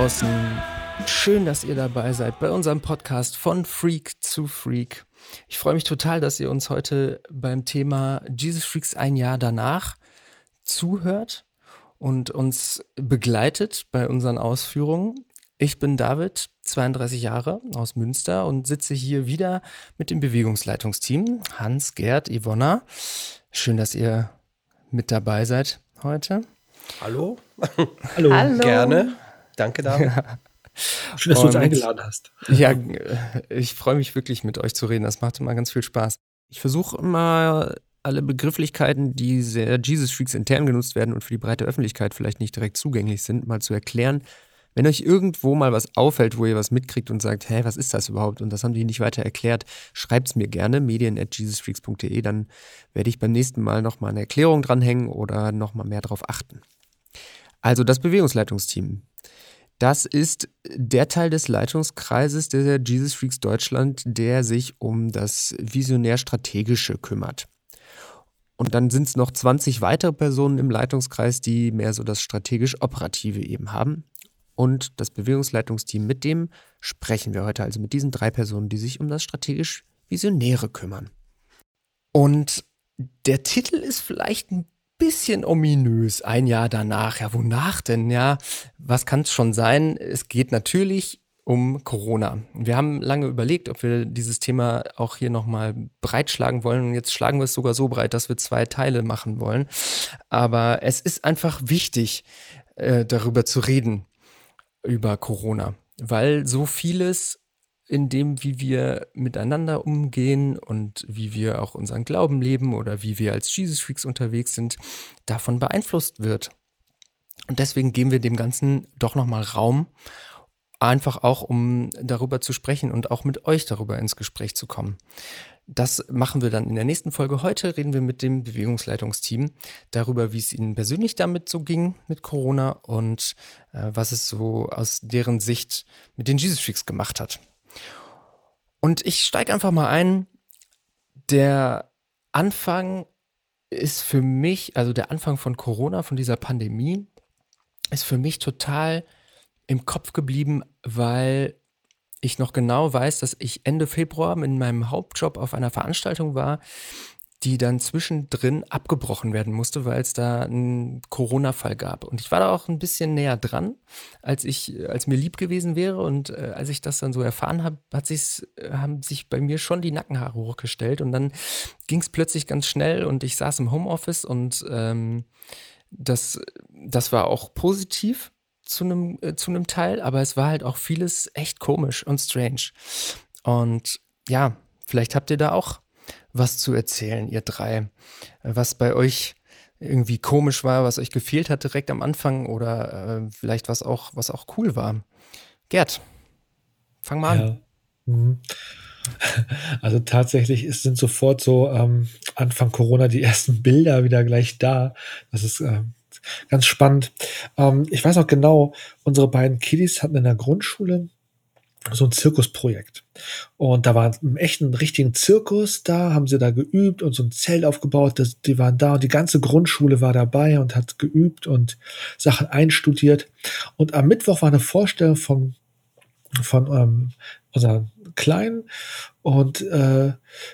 draußen. Schön, dass ihr dabei seid bei unserem Podcast von Freak zu Freak. Ich freue mich total, dass ihr uns heute beim Thema Jesus Freaks ein Jahr danach zuhört und uns begleitet bei unseren Ausführungen. Ich bin David, 32 Jahre aus Münster und sitze hier wieder mit dem Bewegungsleitungsteam Hans, Gerd, Ivonna. Schön, dass ihr mit dabei seid heute. Hallo. Hallo. Hallo. Gerne. Danke, David. Ja. Schön, dass du uns eingeladen hast. Ja, ich freue mich wirklich mit euch zu reden. Das macht immer ganz viel Spaß. Ich versuche immer alle Begrifflichkeiten, die sehr Jesus Freaks intern genutzt werden und für die breite Öffentlichkeit vielleicht nicht direkt zugänglich sind, mal zu erklären. Wenn euch irgendwo mal was auffällt, wo ihr was mitkriegt und sagt, hä, was ist das überhaupt? Und das haben die nicht weiter erklärt, schreibt es mir gerne, medien at jesusfreaks.de, dann werde ich beim nächsten Mal nochmal eine Erklärung dranhängen oder nochmal mehr darauf achten. Also das Bewegungsleitungsteam. Das ist der Teil des Leitungskreises der Jesus Freaks Deutschland, der sich um das visionär-strategische kümmert. Und dann sind es noch 20 weitere Personen im Leitungskreis, die mehr so das strategisch-operative eben haben. Und das Bewegungsleitungsteam, mit dem sprechen wir heute, also mit diesen drei Personen, die sich um das strategisch-visionäre kümmern. Und der Titel ist vielleicht ein bisschen ominös. Ein Jahr danach. Ja, wonach denn? Ja, was kann es schon sein? Es geht natürlich um Corona. Wir haben lange überlegt, ob wir dieses Thema auch hier nochmal breitschlagen wollen. Und jetzt schlagen wir es sogar so breit, dass wir zwei Teile machen wollen. Aber es ist einfach wichtig, äh, darüber zu reden, über Corona, weil so vieles in dem, wie wir miteinander umgehen und wie wir auch unseren Glauben leben oder wie wir als Jesus Freaks unterwegs sind, davon beeinflusst wird. Und deswegen geben wir dem Ganzen doch nochmal Raum, einfach auch um darüber zu sprechen und auch mit euch darüber ins Gespräch zu kommen. Das machen wir dann in der nächsten Folge. Heute reden wir mit dem Bewegungsleitungsteam darüber, wie es ihnen persönlich damit so ging mit Corona und äh, was es so aus deren Sicht mit den Jesus Freaks gemacht hat. Und ich steige einfach mal ein. Der Anfang ist für mich, also der Anfang von Corona, von dieser Pandemie, ist für mich total im Kopf geblieben, weil ich noch genau weiß, dass ich Ende Februar in meinem Hauptjob auf einer Veranstaltung war, die dann zwischendrin abgebrochen werden musste, weil es da einen Corona-Fall gab. Und ich war da auch ein bisschen näher dran, als ich, als mir lieb gewesen wäre. Und äh, als ich das dann so erfahren habe, hat sich's, haben sich bei mir schon die Nackenhaare hochgestellt. Und dann ging es plötzlich ganz schnell und ich saß im Homeoffice und ähm, das, das war auch positiv zu einem, äh, zu einem Teil, aber es war halt auch vieles echt komisch und strange. Und ja, vielleicht habt ihr da auch was zu erzählen, ihr drei. Was bei euch irgendwie komisch war, was euch gefehlt hat direkt am Anfang oder äh, vielleicht was auch, was auch cool war. Gerd, fang mal an. Mhm. Also tatsächlich ist, sind sofort so ähm, Anfang Corona die ersten Bilder wieder gleich da. Das ist äh, ganz spannend. Ähm, ich weiß auch genau, unsere beiden Kiddies hatten in der Grundschule so ein Zirkusprojekt. Und da war ein echten, richtigen Zirkus da, haben sie da geübt und so ein Zelt aufgebaut. Das, die waren da und die ganze Grundschule war dabei und hat geübt und Sachen einstudiert. Und am Mittwoch war eine Vorstellung von, von ähm, unseren Kleinen. Und äh,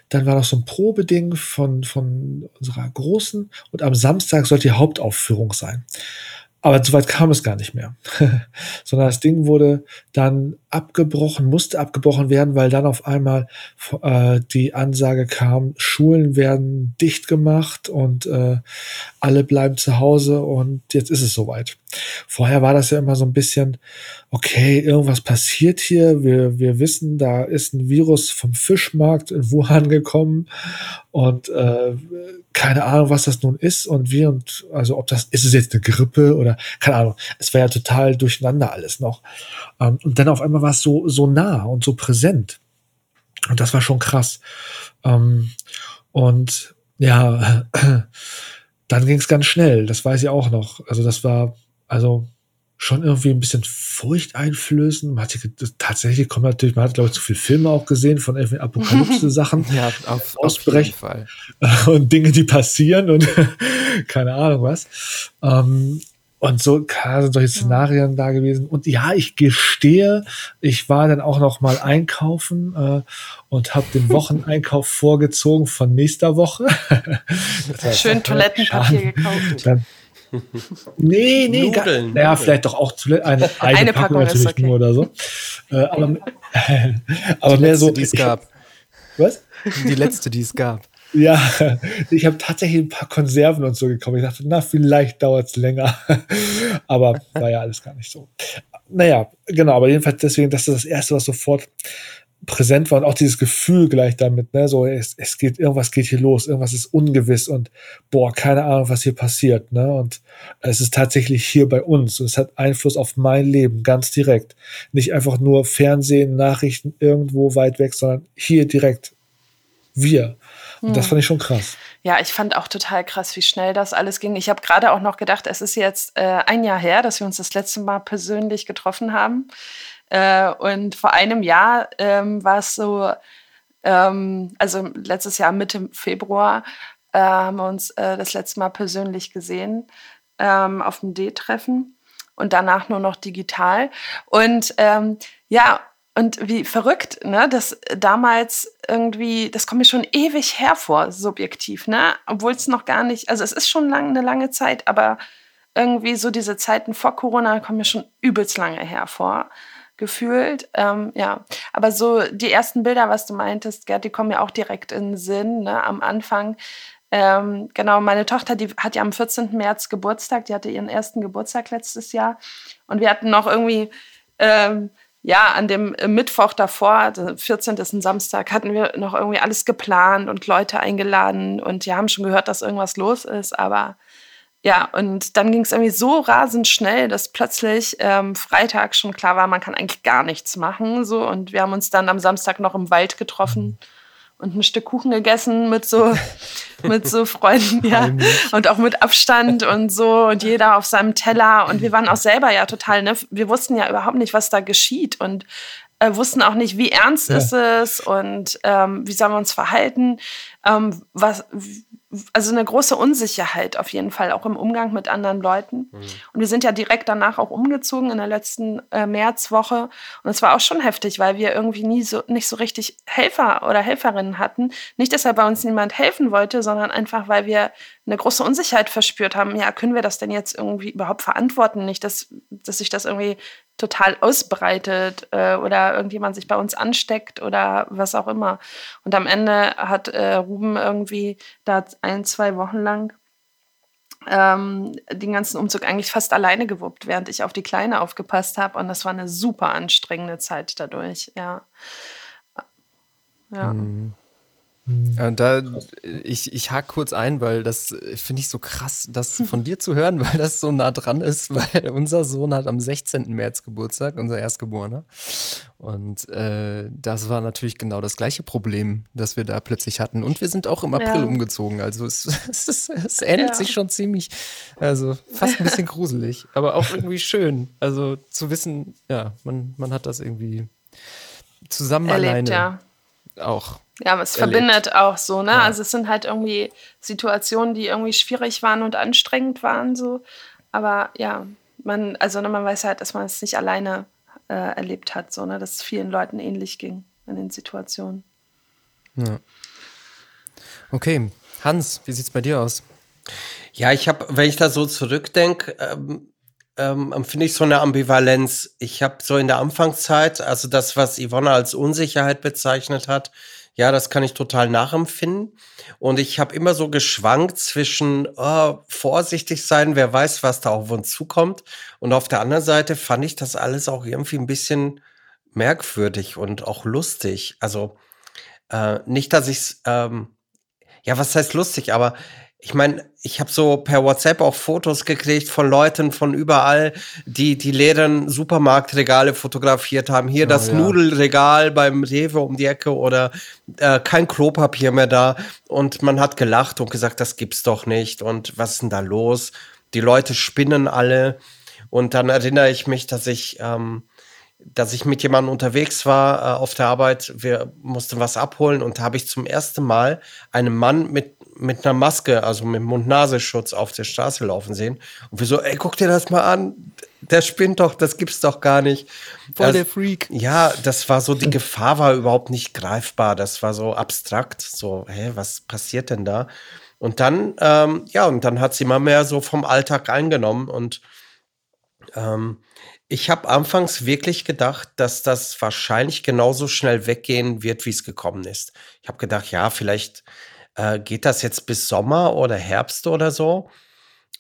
dann war noch so ein Probeding von, von unserer Großen. Und am Samstag sollte die Hauptaufführung sein. Aber soweit kam es gar nicht mehr. Sondern das Ding wurde dann abgebrochen, musste abgebrochen werden, weil dann auf einmal äh, die Ansage kam, Schulen werden dicht gemacht und äh, alle bleiben zu Hause und jetzt ist es soweit. Vorher war das ja immer so ein bisschen, okay, irgendwas passiert hier. Wir, wir wissen, da ist ein Virus vom Fischmarkt in Wuhan gekommen und äh, keine Ahnung, was das nun ist und wie und also ob das ist es jetzt eine Grippe oder keine Ahnung. Es war ja total durcheinander alles noch. Ähm, und dann auf einmal war es so so nah und so präsent und das war schon krass. Ähm, und ja, dann ging es ganz schnell. Das weiß ich auch noch. Also das war also schon irgendwie ein bisschen furchteinflößend. Man hat tatsächlich kommt natürlich, man hat glaube ich zu viele Filme auch gesehen von irgendwelchen Apokalypse-Sachen. ja, auf, auf jeden Fall. Und Dinge, die passieren und keine Ahnung was. Ähm, und so klar sind solche Szenarien da gewesen. Und ja, ich gestehe, ich war dann auch noch mal einkaufen äh, und habe den Wocheneinkauf vorgezogen von nächster Woche. Schön Toilettenpapier gekauft. Dann, nee, nee, gar, naja, vielleicht doch auch eine, eine, eine Packung, Packung natürlich okay. nur oder so. Äh, aber aber mehr so. Die es gab. Was? Die letzte, die es gab. Ja, ich habe tatsächlich ein paar Konserven und so gekauft. Ich dachte, na, vielleicht dauert es länger. aber war ja alles gar nicht so. Naja, genau, aber jedenfalls deswegen, das ist das Erste, was sofort präsent war und auch dieses Gefühl gleich damit, ne, so es, es geht, irgendwas geht hier los, irgendwas ist ungewiss und boah, keine Ahnung, was hier passiert, ne, und es ist tatsächlich hier bei uns und es hat Einfluss auf mein Leben ganz direkt. Nicht einfach nur Fernsehen, Nachrichten irgendwo weit weg, sondern hier direkt wir. Und hm. das fand ich schon krass. Ja, ich fand auch total krass, wie schnell das alles ging. Ich habe gerade auch noch gedacht, es ist jetzt äh, ein Jahr her, dass wir uns das letzte Mal persönlich getroffen haben. Äh, und vor einem Jahr ähm, war es so, ähm, also letztes Jahr Mitte Februar äh, haben wir uns äh, das letzte Mal persönlich gesehen ähm, auf dem D-Treffen und danach nur noch digital. Und ähm, ja, und wie verrückt, ne, dass damals irgendwie, das kommt mir schon ewig hervor, subjektiv, ne, obwohl es noch gar nicht, also es ist schon lang, eine lange Zeit, aber irgendwie so diese Zeiten vor Corona kommen mir schon übelst lange hervor gefühlt. Ähm, ja, aber so die ersten Bilder, was du meintest, Gerd, die kommen ja auch direkt in den Sinn, ne, am Anfang. Ähm, genau, meine Tochter, die hat ja am 14. März Geburtstag, die hatte ihren ersten Geburtstag letztes Jahr. Und wir hatten noch irgendwie, ähm, ja, an dem Mittwoch davor, 14. ist ein Samstag, hatten wir noch irgendwie alles geplant und Leute eingeladen und die haben schon gehört, dass irgendwas los ist, aber ja, und dann ging es irgendwie so rasend schnell, dass plötzlich ähm, Freitag schon klar war, man kann eigentlich gar nichts machen. So. Und wir haben uns dann am Samstag noch im Wald getroffen und ein Stück Kuchen gegessen mit so, mit so Freunden, ja. Und auch mit Abstand und so und jeder auf seinem Teller. Und wir waren auch selber ja total, ne? Wir wussten ja überhaupt nicht, was da geschieht und äh, wussten auch nicht, wie ernst ja. ist es und ähm, wie sollen wir uns verhalten. Ähm, was, also eine große Unsicherheit auf jeden Fall, auch im Umgang mit anderen Leuten. Mhm. Und wir sind ja direkt danach auch umgezogen in der letzten äh, Märzwoche. Und es war auch schon heftig, weil wir irgendwie nie so, nicht so richtig Helfer oder Helferinnen hatten. Nicht, dass bei uns niemand helfen wollte, sondern einfach, weil wir eine große Unsicherheit verspürt haben. Ja, können wir das denn jetzt irgendwie überhaupt verantworten? Nicht, dass, dass sich das irgendwie total ausbreitet äh, oder irgendjemand sich bei uns ansteckt oder was auch immer. Und am Ende hat äh, Ruben irgendwie da ein, zwei Wochen lang ähm, den ganzen Umzug eigentlich fast alleine gewuppt, während ich auf die Kleine aufgepasst habe. Und das war eine super anstrengende Zeit dadurch, ja. Ja. Mhm. Mhm. Da, ich, ich hake kurz ein, weil das finde ich so krass, das von dir zu hören, weil das so nah dran ist, weil unser Sohn hat am 16. März Geburtstag, unser Erstgeborener. Und äh, das war natürlich genau das gleiche Problem, das wir da plötzlich hatten. Und wir sind auch im April ja. umgezogen. Also es, es, es, es ändert ja. sich schon ziemlich, also fast ein bisschen gruselig, aber auch irgendwie schön. Also zu wissen, ja, man, man hat das irgendwie zusammen Erlebt, alleine ja. auch. Ja, es erlebt. verbindet auch so, ne? Ja. Also es sind halt irgendwie Situationen, die irgendwie schwierig waren und anstrengend waren, so. Aber ja, man, also ne, man weiß halt, dass man es nicht alleine äh, erlebt hat, so, ne? Dass es vielen Leuten ähnlich ging in den Situationen. Ja. Okay, Hans, wie sieht's bei dir aus? Ja, ich habe, wenn ich da so zurückdenke, ähm, ähm, empfinde ich so eine Ambivalenz. Ich habe so in der Anfangszeit, also das, was Yvonne als Unsicherheit bezeichnet hat, ja, das kann ich total nachempfinden. Und ich habe immer so geschwankt zwischen oh, vorsichtig sein, wer weiß, was da auf uns zukommt. Und auf der anderen Seite fand ich das alles auch irgendwie ein bisschen merkwürdig und auch lustig. Also äh, nicht, dass ich ähm, ja, was heißt lustig, aber ich meine, ich habe so per WhatsApp auch Fotos gekriegt von Leuten von überall, die die leeren Supermarktregale fotografiert haben. Hier oh, das ja. Nudelregal beim Rewe um die Ecke oder äh, kein Klopapier mehr da. Und man hat gelacht und gesagt, das gibt's doch nicht. Und was ist denn da los? Die Leute spinnen alle. Und dann erinnere ich mich, dass ich ähm, dass ich mit jemandem unterwegs war äh, auf der Arbeit. Wir mussten was abholen und da habe ich zum ersten Mal einen Mann mit, mit einer Maske, also mit Mund-Nasenschutz auf der Straße laufen sehen. Und wir so, ey, guck dir das mal an. Der spinnt doch, das gibt's doch gar nicht. Voll der Freak. Ja, das war so, die Gefahr war überhaupt nicht greifbar. Das war so abstrakt. So, hä, was passiert denn da? Und dann, ähm, ja, und dann hat sie immer mehr so vom Alltag eingenommen und ähm, ich habe anfangs wirklich gedacht, dass das wahrscheinlich genauso schnell weggehen wird, wie es gekommen ist. Ich habe gedacht, ja, vielleicht äh, geht das jetzt bis Sommer oder Herbst oder so.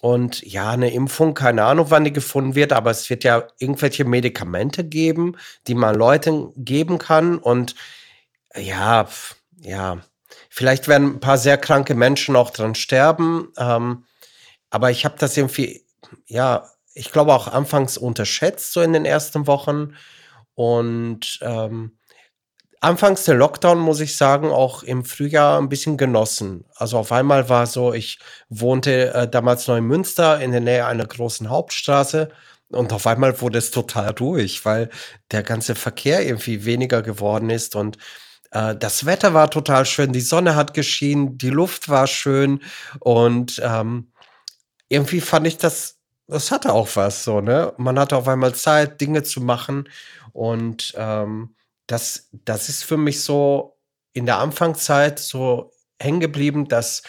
Und ja, eine Impfung, keine Ahnung, wann die gefunden wird, aber es wird ja irgendwelche Medikamente geben, die man Leuten geben kann. Und ja, ja, vielleicht werden ein paar sehr kranke Menschen auch dran sterben. Ähm, aber ich habe das irgendwie, ja, ich glaube, auch anfangs unterschätzt, so in den ersten Wochen. Und ähm, anfangs der Lockdown, muss ich sagen, auch im Frühjahr ein bisschen genossen. Also auf einmal war so, ich wohnte äh, damals noch in Münster in der Nähe einer großen Hauptstraße. Und auf einmal wurde es total ruhig, weil der ganze Verkehr irgendwie weniger geworden ist und äh, das Wetter war total schön, die Sonne hat geschienen, die Luft war schön und ähm, irgendwie fand ich das das hatte auch was so, ne? Man hatte auf einmal Zeit, Dinge zu machen. Und ähm, das, das ist für mich so in der Anfangszeit so hängen geblieben, dass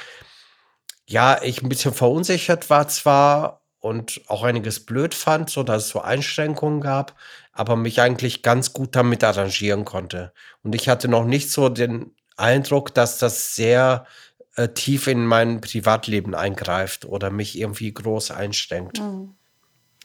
ja, ich ein bisschen verunsichert war zwar und auch einiges blöd fand, so dass es so Einschränkungen gab, aber mich eigentlich ganz gut damit arrangieren konnte. Und ich hatte noch nicht so den Eindruck, dass das sehr äh, tief in mein Privatleben eingreift oder mich irgendwie groß einschränkt. Mhm.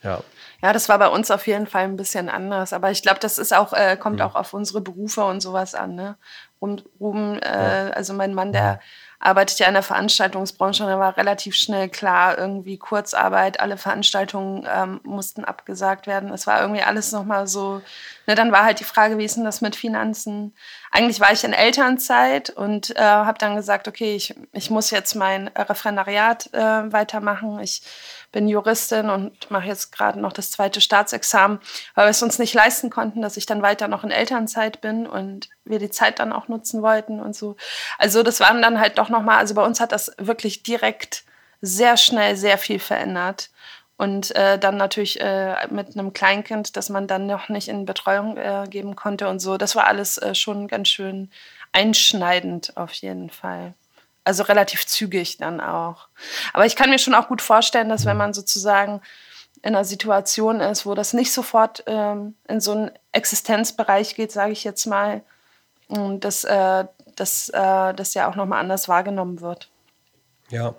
Ja. Ja, das war bei uns auf jeden Fall ein bisschen anders. Aber ich glaube, das ist auch, äh, kommt mhm. auch auf unsere Berufe und sowas an. Ne? Ruben, äh, ja. also mein Mann, der arbeitet ja in der Veranstaltungsbranche und da war relativ schnell klar, irgendwie Kurzarbeit, alle Veranstaltungen ähm, mussten abgesagt werden. Es war irgendwie alles nochmal so, ne, dann war halt die Frage, wie ist denn das mit Finanzen? Eigentlich war ich in Elternzeit und äh, habe dann gesagt, okay, ich, ich muss jetzt mein Referendariat äh, weitermachen. Ich bin Juristin und mache jetzt gerade noch das zweite Staatsexamen, weil wir es uns nicht leisten konnten, dass ich dann weiter noch in Elternzeit bin und wir die Zeit dann auch nutzen wollten und so. Also das waren dann halt doch nochmal, also bei uns hat das wirklich direkt sehr schnell sehr viel verändert. Und äh, dann natürlich äh, mit einem Kleinkind, das man dann noch nicht in Betreuung äh, geben konnte und so. Das war alles äh, schon ganz schön einschneidend auf jeden Fall. Also relativ zügig dann auch. Aber ich kann mir schon auch gut vorstellen, dass wenn man sozusagen in einer Situation ist, wo das nicht sofort ähm, in so einen Existenzbereich geht, sage ich jetzt mal, dass, äh, dass äh, das ja auch nochmal anders wahrgenommen wird. Ja.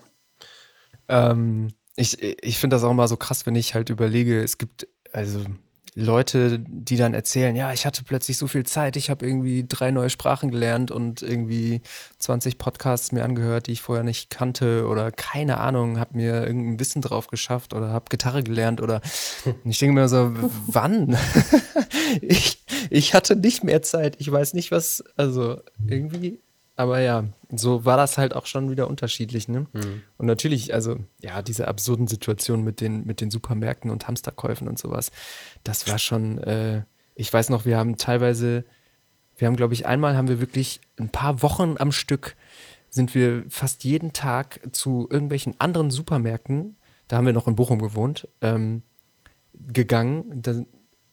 Ähm, ich ich finde das auch immer so krass, wenn ich halt überlege, es gibt, also Leute, die dann erzählen, ja, ich hatte plötzlich so viel Zeit, ich habe irgendwie drei neue Sprachen gelernt und irgendwie 20 Podcasts mir angehört, die ich vorher nicht kannte oder keine Ahnung, habe mir irgendein Wissen drauf geschafft oder habe Gitarre gelernt oder und ich denke mir so, wann? ich, ich hatte nicht mehr Zeit, ich weiß nicht was, also irgendwie aber ja, so war das halt auch schon wieder unterschiedlich, ne? Mhm. Und natürlich, also ja, diese absurden Situationen mit den, mit den Supermärkten und Hamsterkäufen und sowas, das war schon, äh, ich weiß noch, wir haben teilweise, wir haben, glaube ich, einmal haben wir wirklich ein paar Wochen am Stück sind wir fast jeden Tag zu irgendwelchen anderen Supermärkten, da haben wir noch in Bochum gewohnt, ähm, gegangen da,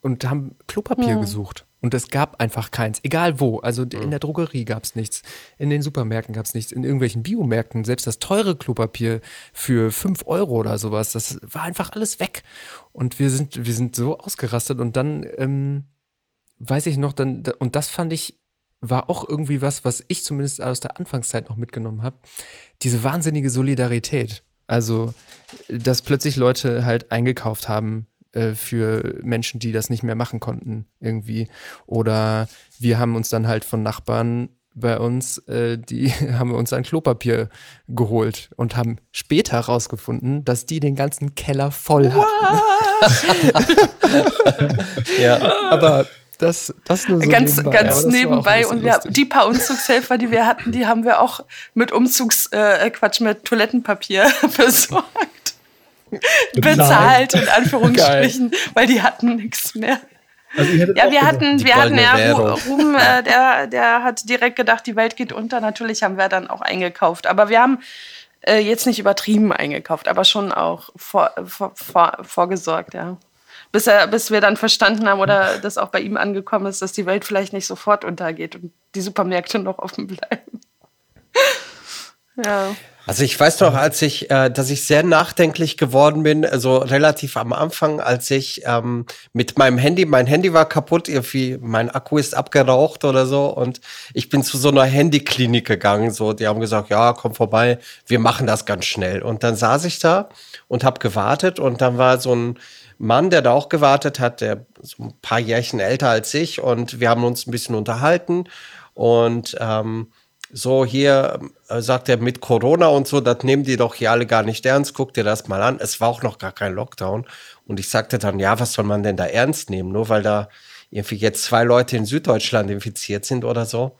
und haben Klopapier ja. gesucht. Und es gab einfach keins, egal wo. Also in mhm. der Drogerie gab es nichts, in den Supermärkten gab es nichts, in irgendwelchen Biomärkten, selbst das teure Klopapier für 5 Euro oder sowas, das war einfach alles weg. Und wir sind, wir sind so ausgerastet und dann, ähm, weiß ich noch, dann, und das fand ich, war auch irgendwie was, was ich zumindest aus der Anfangszeit noch mitgenommen habe, diese wahnsinnige Solidarität. Also, dass plötzlich Leute halt eingekauft haben äh, für Menschen, die das nicht mehr machen konnten irgendwie. Oder wir haben uns dann halt von Nachbarn bei uns, äh, die haben wir uns ein Klopapier geholt und haben später herausgefunden, dass die den ganzen Keller voll hatten. ja, aber das, das nur so ganz, nebenbei. ganz nebenbei. Und wir, die paar Umzugshelfer, die wir hatten, die haben wir auch mit Umzugs, äh, Quatsch, mit Toilettenpapier versorgt bezahlt, in Anführungsstrichen, weil die hatten nichts mehr. Also ja, wir hatten, wir hatten ja Ruben, äh, der, der hat direkt gedacht, die Welt geht unter. Natürlich haben wir dann auch eingekauft. Aber wir haben äh, jetzt nicht übertrieben eingekauft, aber schon auch vor, vor, vor, vorgesorgt, ja. Bis, er, bis wir dann verstanden haben oder das auch bei ihm angekommen ist, dass die Welt vielleicht nicht sofort untergeht und die Supermärkte noch offen bleiben. ja. Also ich weiß noch, als ich, äh, dass ich sehr nachdenklich geworden bin, also relativ am Anfang, als ich ähm, mit meinem Handy, mein Handy war kaputt, irgendwie mein Akku ist abgeraucht oder so und ich bin zu so einer Handyklinik gegangen, so die haben gesagt, ja, komm vorbei, wir machen das ganz schnell. Und dann saß ich da und habe gewartet und dann war so ein Mann, der da auch gewartet hat, der so ein paar Jährchen älter als ich und wir haben uns ein bisschen unterhalten und ähm, so hier äh, sagt er mit Corona und so, das nehmen die doch hier alle gar nicht ernst. Guck dir das mal an. Es war auch noch gar kein Lockdown. Und ich sagte dann, ja, was soll man denn da ernst nehmen? Nur weil da irgendwie jetzt zwei Leute in Süddeutschland infiziert sind oder so.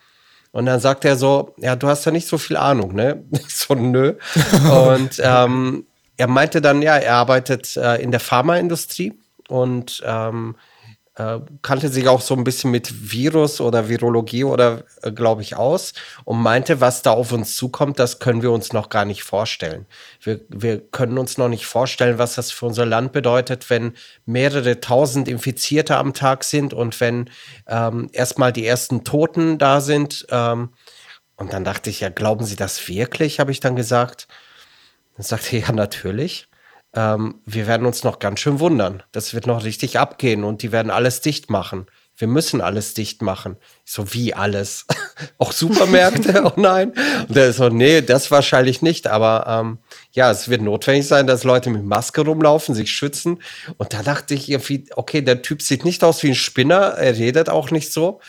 Und dann sagt er so, ja, du hast ja nicht so viel Ahnung, ne? so, nö. und ähm, er meinte dann, ja, er arbeitet äh, in der Pharmaindustrie und ähm, äh, kannte sich auch so ein bisschen mit Virus oder Virologie oder äh, glaube ich aus und meinte, was da auf uns zukommt, das können wir uns noch gar nicht vorstellen. Wir, wir können uns noch nicht vorstellen, was das für unser Land bedeutet, wenn mehrere tausend Infizierte am Tag sind und wenn ähm, erstmal die ersten Toten da sind. Ähm, und dann dachte ich, ja, glauben Sie das wirklich, habe ich dann gesagt. Dann sagte er, ja, natürlich ähm, wir werden uns noch ganz schön wundern. Das wird noch richtig abgehen und die werden alles dicht machen. Wir müssen alles dicht machen. so, wie alles? Auch Supermärkte? oh nein. Und der ist so, nee, das wahrscheinlich nicht. Aber ähm, ja, es wird notwendig sein, dass Leute mit Maske rumlaufen, sich schützen. Und da dachte ich irgendwie, okay, der Typ sieht nicht aus wie ein Spinner, er redet auch nicht so.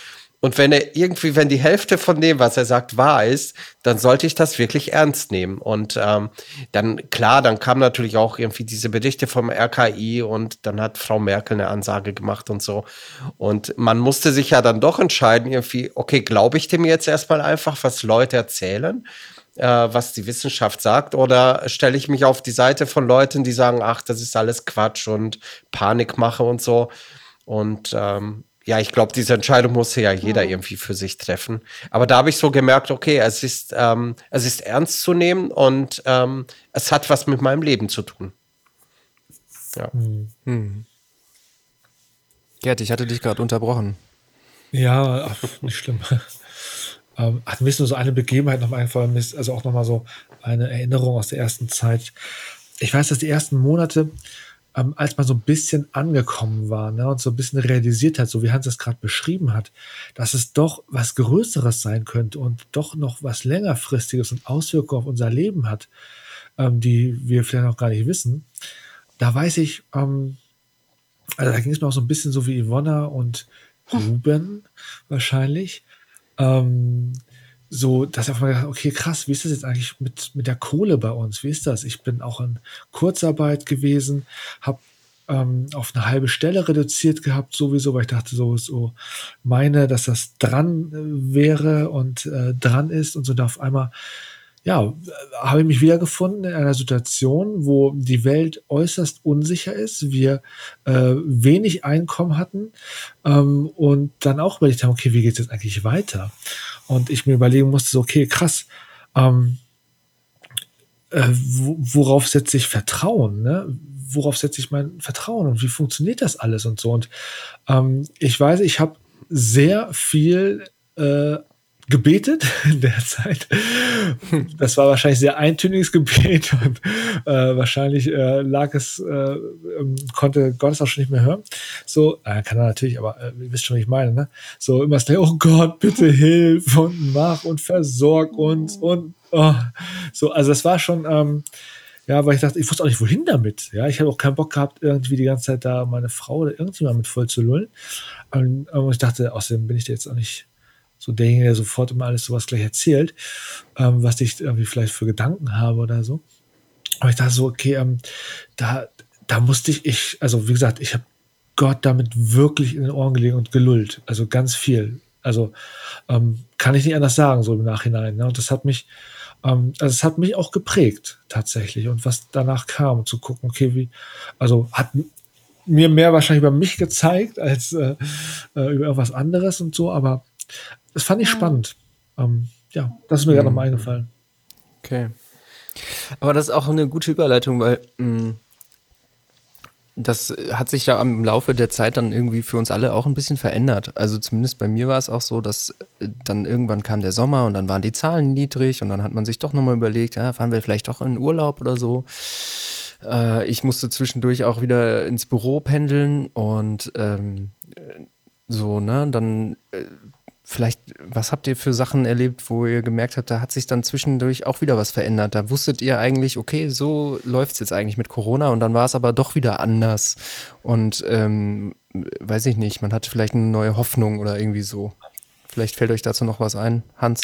Und wenn er irgendwie, wenn die Hälfte von dem, was er sagt, wahr ist, dann sollte ich das wirklich ernst nehmen. Und ähm, dann, klar, dann kam natürlich auch irgendwie diese Berichte vom RKI und dann hat Frau Merkel eine Ansage gemacht und so. Und man musste sich ja dann doch entscheiden, irgendwie, okay, glaube ich dem jetzt erstmal einfach, was Leute erzählen? Äh, was die Wissenschaft sagt, oder stelle ich mich auf die Seite von Leuten, die sagen, ach, das ist alles Quatsch und Panikmache und so. Und ähm, ja, ich glaube, diese Entscheidung musste ja jeder mhm. irgendwie für sich treffen. Aber da habe ich so gemerkt, okay, es ist, ähm, es ist ernst zu nehmen und ähm, es hat was mit meinem Leben zu tun. Ja. Mhm. Hm. Gerd, ich hatte dich gerade unterbrochen. Ja, ach, nicht schlimm. ähm, hat mir nur so eine Begebenheit noch einfallen, also auch nochmal so eine Erinnerung aus der ersten Zeit. Ich weiß, dass die ersten Monate ähm, als man so ein bisschen angekommen war ne, und so ein bisschen realisiert hat, so wie Hans es gerade beschrieben hat, dass es doch was Größeres sein könnte und doch noch was längerfristiges und Auswirkungen auf unser Leben hat, ähm, die wir vielleicht noch gar nicht wissen. Da weiß ich, ähm, also da ging es mir auch so ein bisschen so wie Ivonna und Ruben wahrscheinlich. Ähm, so, dass ich auf einmal okay, krass, wie ist das jetzt eigentlich mit, mit der Kohle bei uns? Wie ist das? Ich bin auch in Kurzarbeit gewesen, habe ähm, auf eine halbe Stelle reduziert gehabt, sowieso, weil ich dachte, so, so meine, dass das dran äh, wäre und äh, dran ist und so da auf einmal ja, habe ich mich wiedergefunden in einer Situation, wo die Welt äußerst unsicher ist, wir äh, wenig Einkommen hatten ähm, und dann auch überlegt haben, okay, wie geht es jetzt eigentlich weiter? Und ich mir überlegen musste, so, okay, krass, ähm, äh, worauf setze ich Vertrauen? Ne? Worauf setze ich mein Vertrauen und wie funktioniert das alles und so? Und ähm, ich weiß, ich habe sehr viel äh, gebetet in der Zeit. Das war wahrscheinlich sehr eintöniges Gebet und äh, wahrscheinlich äh, lag es, äh, konnte Gott es auch schon nicht mehr hören. So, äh, kann er natürlich, aber äh, ihr wisst schon, was ich meine, ne? So immer schnell, oh Gott, bitte hilf und mach und versorg uns und oh. so, also das war schon, ähm, ja, weil ich dachte, ich wusste auch nicht, wohin damit. Ja, ich habe auch keinen Bock gehabt, irgendwie die ganze Zeit da meine Frau oder irgendjemand mit voll zu lullen. Und, und ich dachte, außerdem bin ich da jetzt auch nicht so derjenige, der sofort immer alles sowas gleich erzählt, ähm, was ich irgendwie vielleicht für Gedanken habe oder so. Aber ich dachte so, okay, ähm, da, da musste ich, ich, also wie gesagt, ich habe Gott damit wirklich in den Ohren gelegen und gelullt. Also ganz viel. Also ähm, kann ich nicht anders sagen, so im Nachhinein. Ne? Und das hat mich, ähm, also es hat mich auch geprägt, tatsächlich. Und was danach kam, zu gucken, okay, wie, also hat mir mehr wahrscheinlich über mich gezeigt als äh, äh über irgendwas anderes und so, aber das fand ich ja. spannend. Ähm, ja, das ist mir mhm. gerade nochmal eingefallen. Okay. Aber das ist auch eine gute Überleitung, weil mh, mm, das hat sich ja im Laufe der Zeit dann irgendwie für uns alle auch ein bisschen verändert. Also zumindest bei mir war es auch so, dass äh, dann irgendwann kam der Sommer und dann waren die Zahlen niedrig und dann hat man sich doch nochmal überlegt, ja, fahren wir vielleicht doch in Urlaub oder so. Äh, ich musste zwischendurch auch wieder ins Büro pendeln und ähm, so, ne, dann äh, vielleicht, was habt ihr für Sachen erlebt, wo ihr gemerkt habt, da hat sich dann zwischendurch auch wieder was verändert? Da wusstet ihr eigentlich, okay, so läuft es jetzt eigentlich mit Corona und dann war es aber doch wieder anders. Und ähm, weiß ich nicht, man hat vielleicht eine neue Hoffnung oder irgendwie so. Vielleicht fällt euch dazu noch was ein, Hans.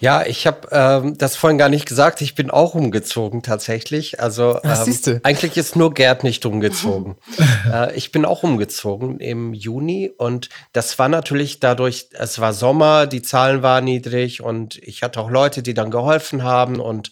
Ja, ich habe ähm, das vorhin gar nicht gesagt. Ich bin auch umgezogen tatsächlich. Also Ach, ähm, eigentlich ist nur Gerd nicht umgezogen. äh, ich bin auch umgezogen im Juni und das war natürlich dadurch, es war Sommer, die Zahlen waren niedrig und ich hatte auch Leute, die dann geholfen haben und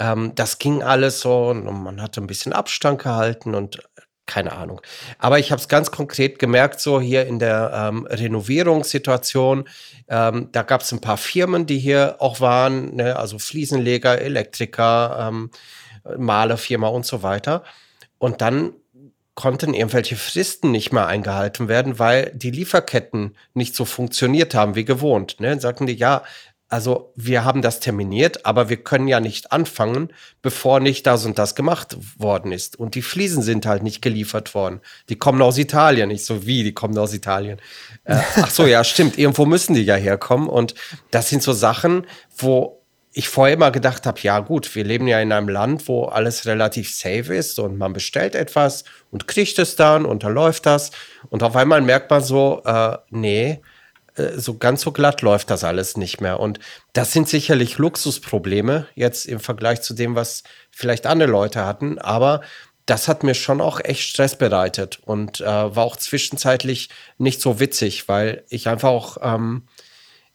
ähm, das ging alles so und man hatte ein bisschen Abstand gehalten und keine Ahnung. Aber ich habe es ganz konkret gemerkt, so hier in der ähm, Renovierungssituation. Ähm, da gab es ein paar Firmen, die hier auch waren, ne? also Fliesenleger, Elektriker, ähm, Malerfirma und so weiter. Und dann konnten irgendwelche Fristen nicht mehr eingehalten werden, weil die Lieferketten nicht so funktioniert haben wie gewohnt. Ne? Dann sagten die, ja, also wir haben das terminiert, aber wir können ja nicht anfangen, bevor nicht das und das gemacht worden ist. Und die Fliesen sind halt nicht geliefert worden. Die kommen aus Italien, nicht so wie, die kommen aus Italien. Äh, ach so, ja, stimmt. Irgendwo müssen die ja herkommen. Und das sind so Sachen, wo ich vorher immer gedacht habe, ja gut, wir leben ja in einem Land, wo alles relativ safe ist und man bestellt etwas und kriegt es dann und dann läuft das. Und auf einmal merkt man so, äh, nee, so ganz so glatt läuft das alles nicht mehr. Und das sind sicherlich Luxusprobleme jetzt im Vergleich zu dem, was vielleicht andere Leute hatten. Aber das hat mir schon auch echt Stress bereitet und äh, war auch zwischenzeitlich nicht so witzig, weil ich einfach auch, ähm,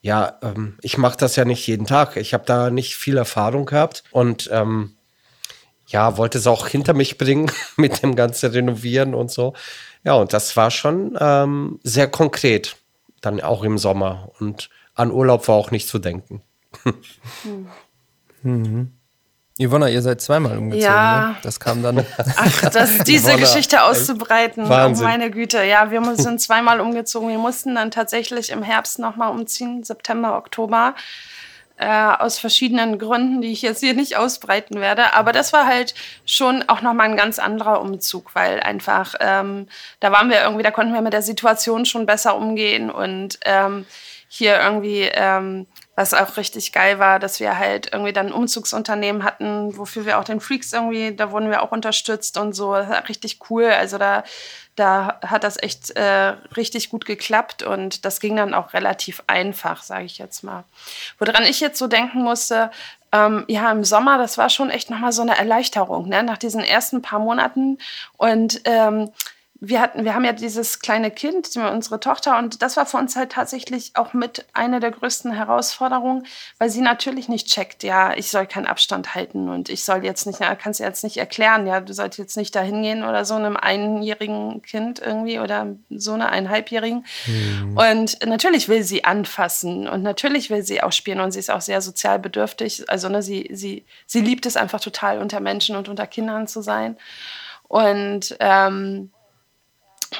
ja, ähm, ich mache das ja nicht jeden Tag. Ich habe da nicht viel Erfahrung gehabt und ähm, ja, wollte es auch hinter mich bringen mit dem ganzen Renovieren und so. Ja, und das war schon ähm, sehr konkret dann auch im Sommer. Und an Urlaub war auch nicht zu denken. hm. mhm. Ivonna, ihr seid zweimal umgezogen. Ja. Ne? Das kam dann. Ach, das, diese Ivonna, Geschichte auszubreiten. Oh Wahnsinn. Oh meine Güte. Ja, wir sind zweimal umgezogen. Wir mussten dann tatsächlich im Herbst nochmal umziehen, September, Oktober äh, aus verschiedenen Gründen, die ich jetzt hier nicht ausbreiten werde. Aber das war halt schon auch nochmal ein ganz anderer Umzug, weil einfach ähm, da waren wir irgendwie, da konnten wir mit der Situation schon besser umgehen und ähm, hier irgendwie, ähm, was auch richtig geil war, dass wir halt irgendwie dann ein Umzugsunternehmen hatten, wofür wir auch den Freaks irgendwie, da wurden wir auch unterstützt und so. Richtig cool. Also da da hat das echt äh, richtig gut geklappt und das ging dann auch relativ einfach, sage ich jetzt mal. Woran ich jetzt so denken musste, ähm, ja, im Sommer, das war schon echt nochmal so eine Erleichterung, ne? nach diesen ersten paar Monaten und ähm, wir hatten, wir haben ja dieses kleine Kind, unsere Tochter, und das war für uns halt tatsächlich auch mit einer der größten Herausforderungen, weil sie natürlich nicht checkt, ja, ich soll keinen Abstand halten und ich soll jetzt nicht, kannst du jetzt nicht erklären, ja, du sollst jetzt nicht dahin gehen oder so einem einjährigen Kind irgendwie oder so einer eineinhalbjährigen. Mhm. Und natürlich will sie anfassen und natürlich will sie auch spielen und sie ist auch sehr sozial bedürftig. Also ne, sie, sie, sie liebt es einfach total, unter Menschen und unter Kindern zu sein. Und ähm,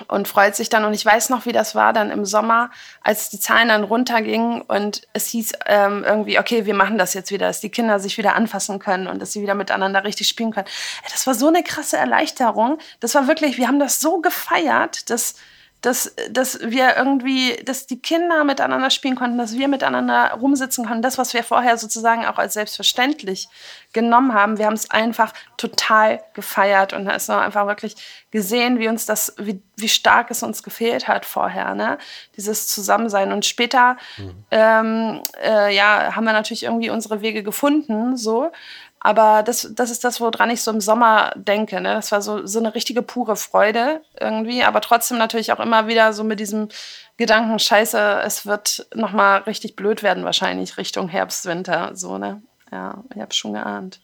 und freut sich dann. Und ich weiß noch, wie das war dann im Sommer, als die Zahlen dann runtergingen und es hieß ähm, irgendwie, okay, wir machen das jetzt wieder, dass die Kinder sich wieder anfassen können und dass sie wieder miteinander richtig spielen können. Das war so eine krasse Erleichterung. Das war wirklich, wir haben das so gefeiert, dass dass, dass wir irgendwie, dass die Kinder miteinander spielen konnten, dass wir miteinander rumsitzen konnten. Das, was wir vorher sozusagen auch als selbstverständlich genommen haben, wir haben es einfach total gefeiert und da ist einfach wirklich gesehen, wie uns das, wie, wie stark es uns gefehlt hat vorher, ne? Dieses Zusammensein. Und später, mhm. ähm, äh, ja, haben wir natürlich irgendwie unsere Wege gefunden, so. Aber das, das ist das, woran ich so im Sommer denke. Ne? Das war so, so eine richtige pure Freude irgendwie, aber trotzdem natürlich auch immer wieder so mit diesem Gedanken, scheiße, es wird nochmal richtig blöd werden wahrscheinlich Richtung Herbst, Winter. So, ne? Ja, ich habe schon geahnt.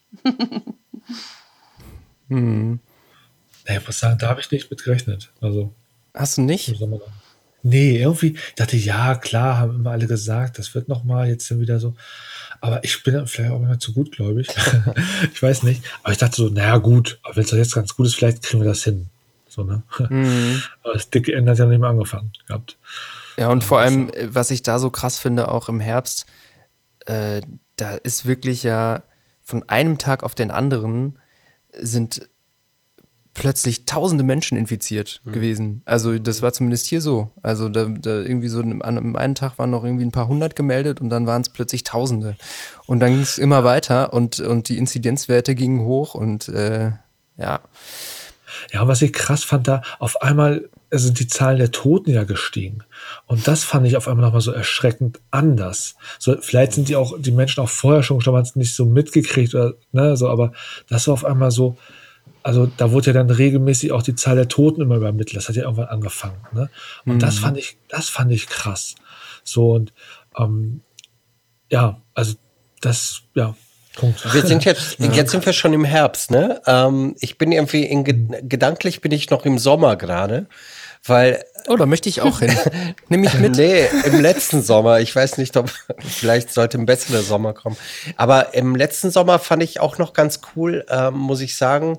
hm. Ich muss sagen, da habe ich nicht mit gerechnet. Also, Hast du nicht? Nee, irgendwie dachte ich, ja, klar, haben immer alle gesagt, das wird nochmal jetzt dann wieder so. Aber ich bin vielleicht auch immer zu gut, glaube ich. ich weiß nicht. Aber ich dachte so, naja, gut, aber wenn es jetzt ganz gut ist, vielleicht kriegen wir das hin. So, ne? Mhm. Aber das dicke Ende hat ja nicht mehr angefangen gehabt. Ja, und vor allem, was ich da so krass finde, auch im Herbst, äh, da ist wirklich ja von einem Tag auf den anderen sind plötzlich tausende Menschen infiziert mhm. gewesen. Also das war zumindest hier so. Also da, da irgendwie so an einem einen Tag waren noch irgendwie ein paar hundert gemeldet und dann waren es plötzlich Tausende. Und dann ging es immer weiter und, und die Inzidenzwerte gingen hoch und äh, ja. Ja, was ich krass fand, da auf einmal sind die Zahlen der Toten ja gestiegen. Und das fand ich auf einmal nochmal so erschreckend anders. So, vielleicht sind die auch, die Menschen auch vorher schon es nicht so mitgekriegt oder, ne, so, aber das war auf einmal so, also da wurde ja dann regelmäßig auch die Zahl der Toten immer übermittelt. Das hat ja irgendwann angefangen. Ne? Und mhm. das fand ich, das fand ich krass. So und ähm, ja, also das, ja, Punkt. Wir sind jetzt, ja. jetzt sind wir schon im Herbst, ne? Ähm, ich bin irgendwie in, gedanklich bin ich noch im Sommer gerade, weil. Oh, da möchte ich auch hin. Nimm mich mit. Nee, im letzten Sommer. Ich weiß nicht, ob vielleicht sollte ein besserer Sommer kommen. Aber im letzten Sommer fand ich auch noch ganz cool, ähm, muss ich sagen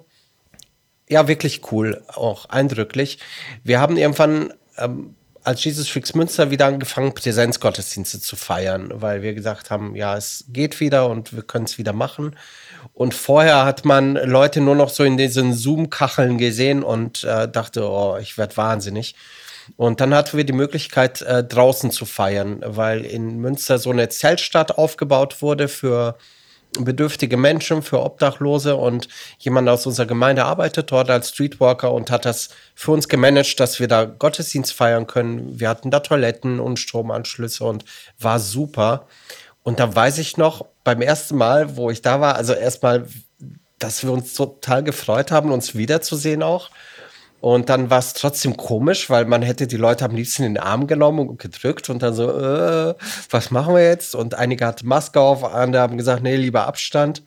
ja, wirklich cool, auch eindrücklich. Wir haben irgendwann ähm, als Jesus Freaks Münster wieder angefangen, Präsenzgottesdienste zu feiern, weil wir gesagt haben, ja, es geht wieder und wir können es wieder machen. Und vorher hat man Leute nur noch so in diesen Zoom-Kacheln gesehen und äh, dachte, oh, ich werde wahnsinnig. Und dann hatten wir die Möglichkeit, äh, draußen zu feiern, weil in Münster so eine Zeltstadt aufgebaut wurde für bedürftige Menschen, für Obdachlose und jemand aus unserer Gemeinde arbeitet dort als Streetwalker und hat das für uns gemanagt, dass wir da Gottesdienst feiern können. Wir hatten da Toiletten und Stromanschlüsse und war super. Und dann weiß ich noch, beim ersten Mal, wo ich da war, also erstmal, dass wir uns total gefreut haben, uns wiederzusehen auch. Und dann war es trotzdem komisch, weil man hätte die Leute am liebsten in den Arm genommen und gedrückt und dann so, äh, was machen wir jetzt? Und einige hatten Maske auf, andere haben gesagt, nee, lieber Abstand.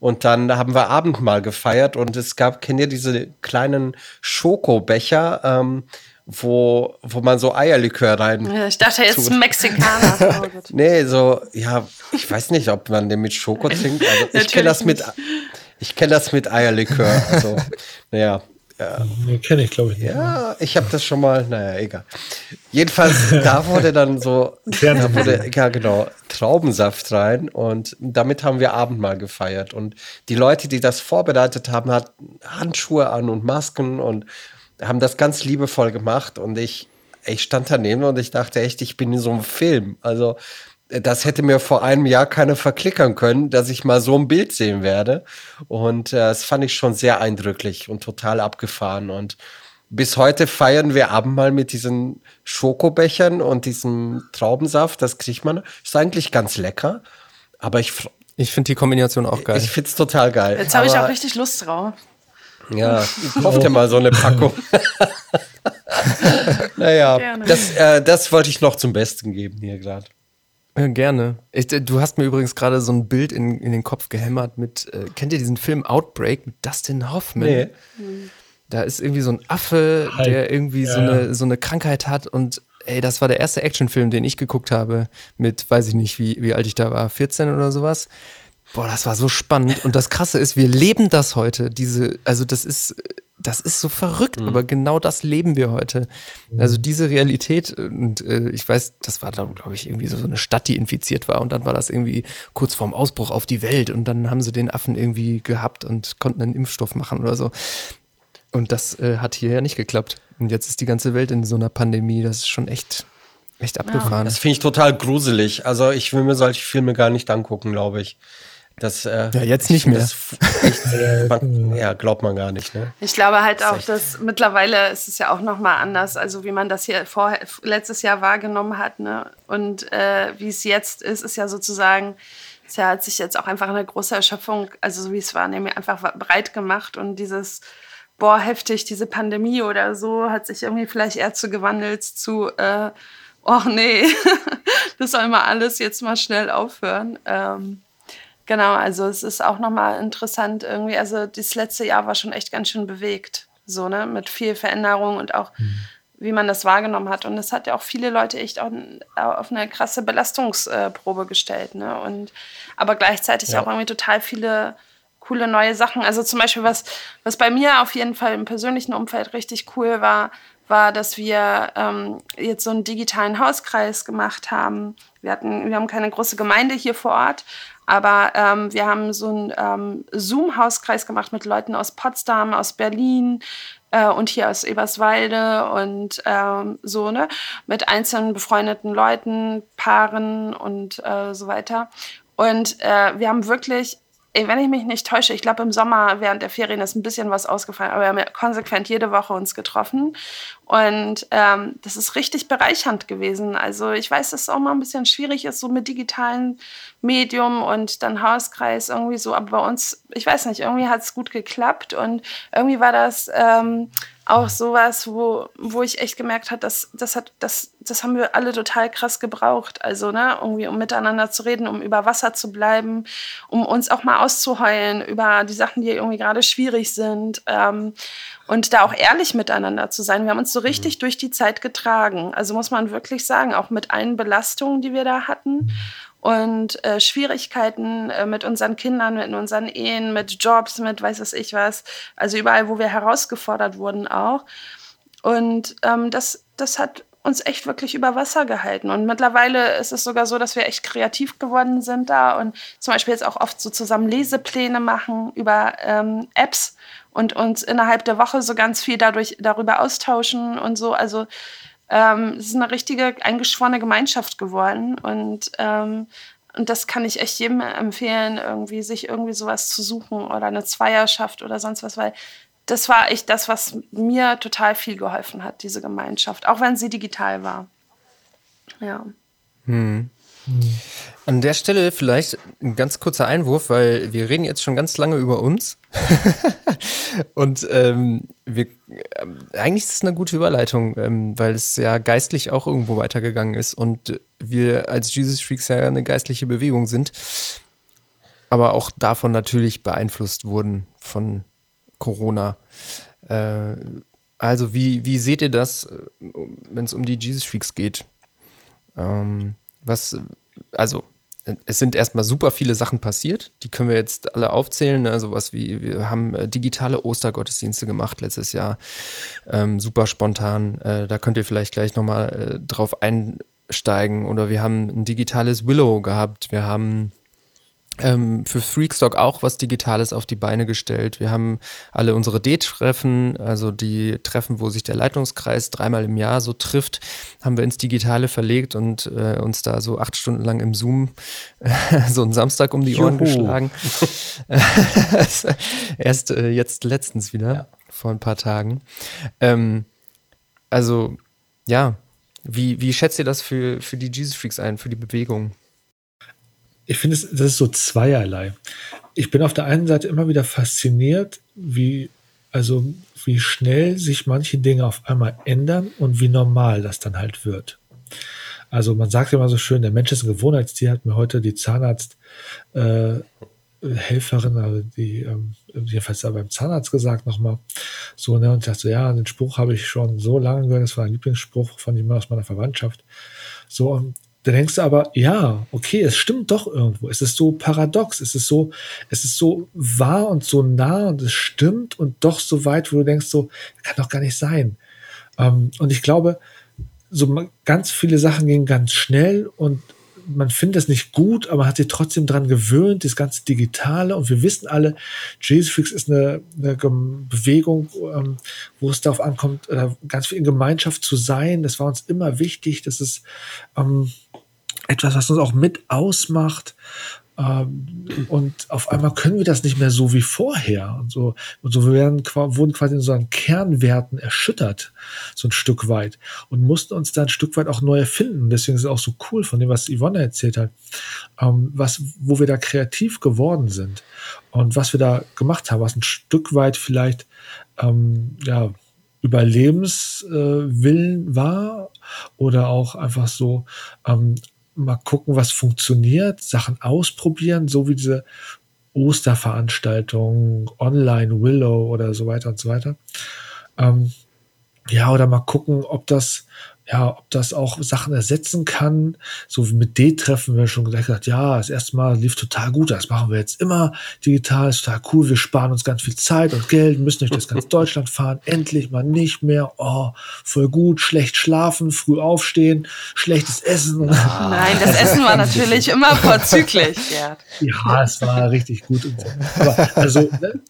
Und dann haben wir Abendmahl gefeiert und es gab, kennt ihr diese kleinen Schokobecher, ähm, wo, wo man so Eierlikör rein. Ich dachte jetzt Mexikaner. Oh nee, so, ja, ich weiß nicht, ob man den mit Schoko trinkt. Also ich kenne das mit, ich kenne das mit Eierlikör. Also, naja, ja. Nee, kenne ich, glaube ich, nicht. Ja, ich habe das schon mal, naja, egal. Jedenfalls, da wurde dann so, da wurde, ja genau, Traubensaft rein und damit haben wir Abendmahl gefeiert. Und die Leute, die das vorbereitet haben, hatten Handschuhe an und Masken und haben das ganz liebevoll gemacht. Und ich, ich stand daneben und ich dachte echt, ich bin in so einem Film. Also das hätte mir vor einem Jahr keiner verklickern können, dass ich mal so ein Bild sehen werde. Und äh, das fand ich schon sehr eindrücklich und total abgefahren. Und bis heute feiern wir Abendmahl mit diesen Schokobechern und diesem Traubensaft. Das kriegt man. Ist eigentlich ganz lecker. Aber ich. Ich finde die Kombination auch geil. Ich finde es total geil. Jetzt habe ich auch richtig Lust drauf. Ja, kauft dir mal so eine Packung. naja, das, äh, das wollte ich noch zum Besten geben hier gerade. Ja, gerne. Ich, du hast mir übrigens gerade so ein Bild in, in den Kopf gehämmert mit, äh, kennt ihr diesen Film Outbreak mit Dustin Hoffman? Nee. Da ist irgendwie so ein Affe, halt. der irgendwie ja. so, eine, so eine Krankheit hat und ey, das war der erste Actionfilm, den ich geguckt habe mit, weiß ich nicht, wie, wie alt ich da war, 14 oder sowas. Boah, das war so spannend. Und das Krasse ist, wir leben das heute. Diese, also das ist, das ist so verrückt, mhm. aber genau das leben wir heute. Mhm. Also diese Realität und äh, ich weiß, das war dann, glaube ich, irgendwie so eine Stadt, die infiziert war und dann war das irgendwie kurz vorm Ausbruch auf die Welt und dann haben sie den Affen irgendwie gehabt und konnten einen Impfstoff machen oder so. Und das äh, hat hier ja nicht geklappt. Und jetzt ist die ganze Welt in so einer Pandemie. Das ist schon echt, echt abgefahren. Ja. Das finde ich total gruselig. Also ich will mir solche Filme gar nicht angucken, glaube ich. Das, äh, ja, jetzt nicht mehr. Echt, man, ja, glaubt man gar nicht. Ne? Ich glaube halt auch, dass mittlerweile ist es ja auch noch mal anders, also wie man das hier vorher, letztes Jahr wahrgenommen hat. Ne? Und äh, wie es jetzt ist, ist ja sozusagen, es ja, hat sich jetzt auch einfach eine große Erschöpfung, also so wie es war, nämlich einfach breit gemacht und dieses boah, heftig, diese Pandemie oder so, hat sich irgendwie vielleicht eher zu gewandelt zu, äh, oh nee, das soll mal alles jetzt mal schnell aufhören. Ähm, Genau, also es ist auch nochmal interessant irgendwie. Also das letzte Jahr war schon echt ganz schön bewegt. so, ne, mit viel Veränderung und auch, mhm. wie man das wahrgenommen hat. Und das hat ja auch viele Leute echt auch auf eine krasse Belastungsprobe gestellt, ne, und, aber gleichzeitig ja. auch irgendwie total viele coole neue Sachen. Also zum Beispiel, was, was bei mir auf jeden Fall im persönlichen Umfeld richtig cool war, war, dass wir ähm, jetzt so einen digitalen Hauskreis gemacht haben. Wir hatten, wir haben keine große Gemeinde hier vor Ort, aber ähm, wir haben so einen ähm, Zoom-Hauskreis gemacht mit Leuten aus Potsdam, aus Berlin äh, und hier aus Eberswalde und ähm, so, ne, mit einzelnen befreundeten Leuten, Paaren und äh, so weiter. Und äh, wir haben wirklich wenn ich mich nicht täusche, ich glaube im Sommer während der Ferien ist ein bisschen was ausgefallen, aber wir haben ja konsequent jede Woche uns getroffen und ähm, das ist richtig bereichernd gewesen. Also ich weiß, dass es auch mal ein bisschen schwierig ist, so mit digitalen Medium und dann Hauskreis irgendwie so, aber bei uns, ich weiß nicht, irgendwie hat es gut geklappt und irgendwie war das ähm, auch sowas, wo, wo ich echt gemerkt habe, dass das hat, das, das haben wir alle total krass gebraucht. Also, ne, irgendwie, um miteinander zu reden, um über Wasser zu bleiben, um uns auch mal auszuheulen über die Sachen, die irgendwie gerade schwierig sind. Ähm, und da auch ehrlich miteinander zu sein. Wir haben uns so richtig mhm. durch die Zeit getragen. Also muss man wirklich sagen, auch mit allen Belastungen, die wir da hatten. Und äh, Schwierigkeiten äh, mit unseren Kindern, mit unseren Ehen, mit Jobs, mit weiß was ich was. Also überall, wo wir herausgefordert wurden auch. Und ähm, das, das hat uns echt wirklich über Wasser gehalten. Und mittlerweile ist es sogar so, dass wir echt kreativ geworden sind da und zum Beispiel jetzt auch oft so zusammen Lesepläne machen über ähm, Apps und uns innerhalb der Woche so ganz viel dadurch darüber austauschen und so. Also ähm, es ist eine richtige eingeschworene Gemeinschaft geworden und ähm, und das kann ich echt jedem empfehlen, irgendwie sich irgendwie sowas zu suchen oder eine Zweierschaft oder sonst was, weil das war echt das, was mir total viel geholfen hat, diese Gemeinschaft, auch wenn sie digital war. Ja. Hm. An der Stelle vielleicht ein ganz kurzer Einwurf, weil wir reden jetzt schon ganz lange über uns. und ähm, wir, äh, eigentlich ist es eine gute Überleitung, ähm, weil es ja geistlich auch irgendwo weitergegangen ist und wir als Jesus Freaks ja eine geistliche Bewegung sind, aber auch davon natürlich beeinflusst wurden von Corona. Äh, also wie, wie seht ihr das, äh, wenn es um die Jesus Freaks geht? Ähm, was, also, es sind erstmal super viele Sachen passiert. Die können wir jetzt alle aufzählen. Ne? Sowas wie, wir haben äh, digitale Ostergottesdienste gemacht letztes Jahr. Ähm, super spontan. Äh, da könnt ihr vielleicht gleich nochmal äh, drauf einsteigen. Oder wir haben ein digitales Willow gehabt. Wir haben ähm, für Freakstock auch was Digitales auf die Beine gestellt. Wir haben alle unsere D-Treffen, also die Treffen, wo sich der Leitungskreis dreimal im Jahr so trifft, haben wir ins Digitale verlegt und äh, uns da so acht Stunden lang im Zoom äh, so einen Samstag um die Juhu. Ohren geschlagen. Erst äh, jetzt letztens wieder, ja. vor ein paar Tagen. Ähm, also, ja, wie, wie schätzt ihr das für, für die Jesus Freaks ein, für die Bewegung? Ich finde, das ist so zweierlei. Ich bin auf der einen Seite immer wieder fasziniert, wie, also, wie schnell sich manche Dinge auf einmal ändern und wie normal das dann halt wird. Also man sagt immer so schön, der Mensch ist ein Gewohnheitstier, hat mir heute die Zahnarzt äh, Helferin, also die ähm, jedenfalls da beim Zahnarzt gesagt nochmal so, ne, und ich dachte so, ja, den Spruch habe ich schon so lange gehört, das war ein Lieblingsspruch von jemandem aus meiner Verwandtschaft. So, und dann denkst du aber, ja, okay, es stimmt doch irgendwo. Es ist so paradox, es ist so, es ist so wahr und so nah und es stimmt und doch so weit, wo du denkst, so, kann doch gar nicht sein. Ähm, und ich glaube, so ganz viele Sachen gehen ganz schnell und man findet es nicht gut, aber hat sich trotzdem dran gewöhnt, das ganze Digitale. Und wir wissen alle, Jesus ist eine, eine Bewegung, ähm, wo es darauf ankommt, äh, ganz viel in Gemeinschaft zu sein. Das war uns immer wichtig. Das ist ähm, etwas, was uns auch mit ausmacht. Ähm, und auf einmal können wir das nicht mehr so wie vorher. Und so, und so werden, wurden quasi in unseren Kernwerten erschüttert, so ein Stück weit. Und mussten uns da ein Stück weit auch neu erfinden. Deswegen ist es auch so cool von dem, was Yvonne erzählt hat, ähm, was, wo wir da kreativ geworden sind. Und was wir da gemacht haben, was ein Stück weit vielleicht, ähm, ja, Überlebenswillen äh, war oder auch einfach so ähm, mal gucken, was funktioniert, Sachen ausprobieren, so wie diese Osterveranstaltung, Online Willow oder so weiter und so weiter. Ähm, ja, oder mal gucken, ob das, ja, ob das auch Sachen ersetzen kann. So wie mit D-Treffen wir schon gesagt, ja, das erste Mal lief total gut, das machen wir jetzt immer digital, ist total cool, wir sparen uns ganz viel Zeit und Geld, müssen durch das ganz Deutschland fahren, endlich mal nicht mehr, oh, voll gut, schlecht schlafen, früh aufstehen, schlechtes Essen. Ah. Nein, das Essen war natürlich immer vorzüglich, Gerd. Ja, es war richtig gut. Und so. Aber also, ne,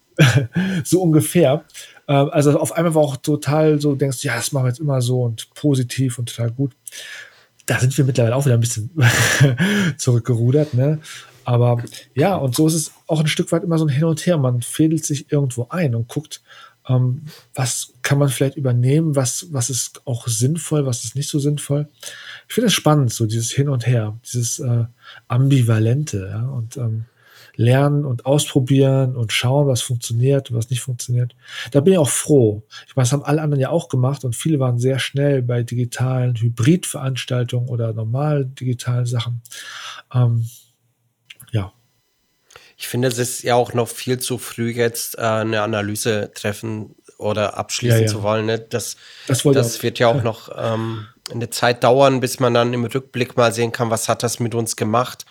so ungefähr. Ähm, also auf einmal war auch total so, denkst, ja, das machen wir jetzt immer so und positiv und total gut. Da sind wir mittlerweile auch wieder ein bisschen zurückgerudert, ne? Aber ja, und so ist es auch ein Stück weit immer so ein Hin und Her. Man fädelt sich irgendwo ein und guckt, ähm, was kann man vielleicht übernehmen, was, was ist auch sinnvoll, was ist nicht so sinnvoll. Ich finde es spannend, so dieses Hin und Her, dieses äh, Ambivalente, ja, und ähm, lernen und ausprobieren und schauen, was funktioniert und was nicht funktioniert. Da bin ich auch froh. Ich meine, das haben alle anderen ja auch gemacht und viele waren sehr schnell bei digitalen Hybridveranstaltungen oder normal digitalen Sachen. Ähm, ja. Ich finde, es ist ja auch noch viel zu früh jetzt äh, eine Analyse treffen oder abschließen ja, ja. zu wollen. Ne? Das, das, das wird ja auch noch ähm, eine Zeit dauern, bis man dann im Rückblick mal sehen kann, was hat das mit uns gemacht.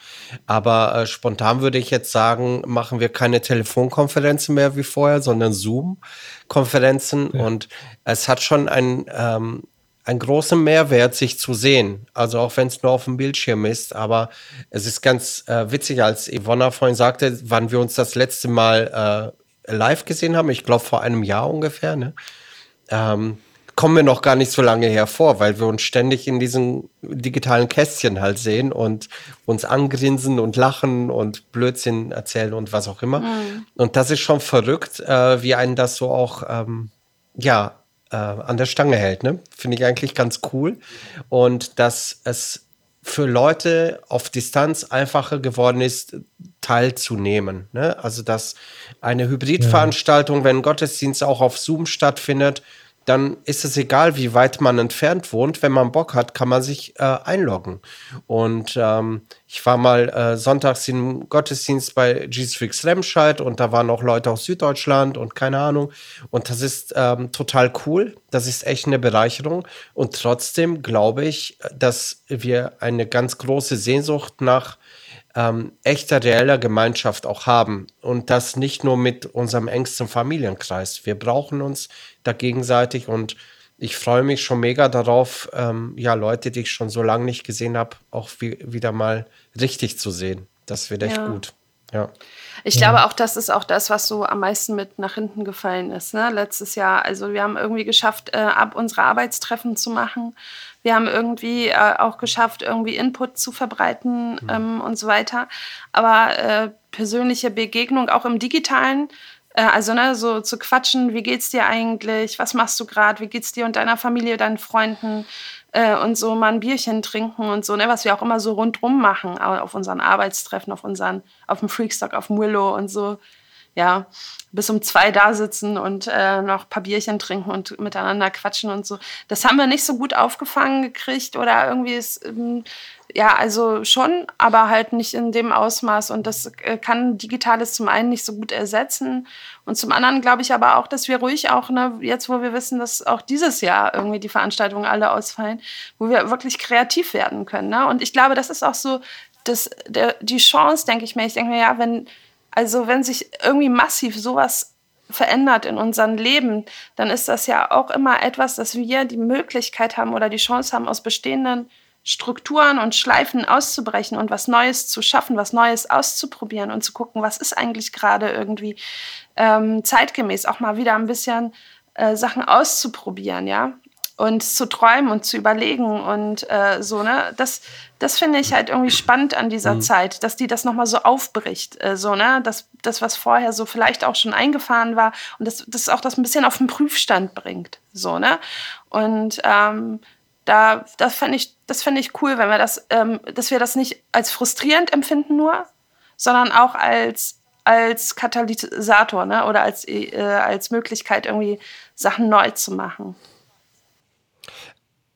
Aber äh, spontan würde ich jetzt sagen, machen wir keine Telefonkonferenzen mehr wie vorher, sondern Zoom-Konferenzen. Ja. Und es hat schon ein, ähm, einen großen Mehrwert, sich zu sehen. Also auch wenn es nur auf dem Bildschirm ist. Aber es ist ganz äh, witzig, als Ivonna vorhin sagte, wann wir uns das letzte Mal äh, live gesehen haben. Ich glaube vor einem Jahr ungefähr. Ne? Ähm, kommen wir noch gar nicht so lange hervor, weil wir uns ständig in diesen digitalen Kästchen halt sehen und uns angrinsen und lachen und Blödsinn erzählen und was auch immer. Mhm. Und das ist schon verrückt, äh, wie einen das so auch, ähm, ja, äh, an der Stange hält. Ne? Finde ich eigentlich ganz cool. Und dass es für Leute auf Distanz einfacher geworden ist, teilzunehmen. Ne? Also, dass eine Hybridveranstaltung, ja. wenn Gottesdienst auch auf Zoom stattfindet, dann ist es egal, wie weit man entfernt wohnt. Wenn man Bock hat, kann man sich äh, einloggen. Und ähm, ich war mal äh, sonntags im Gottesdienst bei Jesus Freaks Remscheid und da waren auch Leute aus Süddeutschland und keine Ahnung. Und das ist ähm, total cool. Das ist echt eine Bereicherung. Und trotzdem glaube ich, dass wir eine ganz große Sehnsucht nach ähm, echter, reeller Gemeinschaft auch haben. Und das nicht nur mit unserem engsten Familienkreis. Wir brauchen uns da gegenseitig und ich freue mich schon mega darauf, ähm, ja, Leute, die ich schon so lange nicht gesehen habe, auch wie, wieder mal richtig zu sehen. Das wird echt ja. gut. Ja. Ich ja. glaube auch, das ist auch das, was so am meisten mit nach hinten gefallen ist. Ne? Letztes Jahr, also wir haben irgendwie geschafft, äh, ab unsere Arbeitstreffen zu machen. Wir haben irgendwie äh, auch geschafft, irgendwie Input zu verbreiten mhm. ähm, und so weiter. Aber äh, persönliche Begegnung auch im digitalen, äh, also ne, so zu quatschen, wie geht's dir eigentlich, was machst du gerade, wie geht's dir und deiner Familie, deinen Freunden äh, und so mal ein Bierchen trinken und so, ne, was wir auch immer so rundrum machen auf unseren Arbeitstreffen, auf unseren, auf dem Freakstock, auf dem Willow und so ja, bis um zwei da sitzen und äh, noch ein paar Bierchen trinken und miteinander quatschen und so. Das haben wir nicht so gut aufgefangen gekriegt oder irgendwie ist, ähm, ja, also schon, aber halt nicht in dem Ausmaß. Und das äh, kann Digitales zum einen nicht so gut ersetzen. Und zum anderen glaube ich aber auch, dass wir ruhig auch, ne, jetzt wo wir wissen, dass auch dieses Jahr irgendwie die Veranstaltungen alle ausfallen, wo wir wirklich kreativ werden können. Ne? Und ich glaube, das ist auch so das, der, die Chance, denke ich mir. Ich denke mir, ja, wenn also wenn sich irgendwie massiv sowas verändert in unserem Leben, dann ist das ja auch immer etwas, dass wir die Möglichkeit haben oder die Chance haben, aus bestehenden Strukturen und Schleifen auszubrechen und was Neues zu schaffen, was Neues auszuprobieren und zu gucken, was ist eigentlich gerade irgendwie ähm, zeitgemäß, auch mal wieder ein bisschen äh, Sachen auszuprobieren, ja und zu träumen und zu überlegen und äh, so, ne? Das, das finde ich halt irgendwie spannend an dieser mhm. Zeit, dass die das nochmal so aufbricht, äh, so, ne? Das, das, was vorher so vielleicht auch schon eingefahren war und das, das auch das ein bisschen auf den Prüfstand bringt, so, ne? Und ähm, da, das fände ich, das fände ich cool, wenn wir das, ähm, dass wir das nicht als frustrierend empfinden nur, sondern auch als als Katalysator, ne? Oder als, äh, als Möglichkeit, irgendwie Sachen neu zu machen.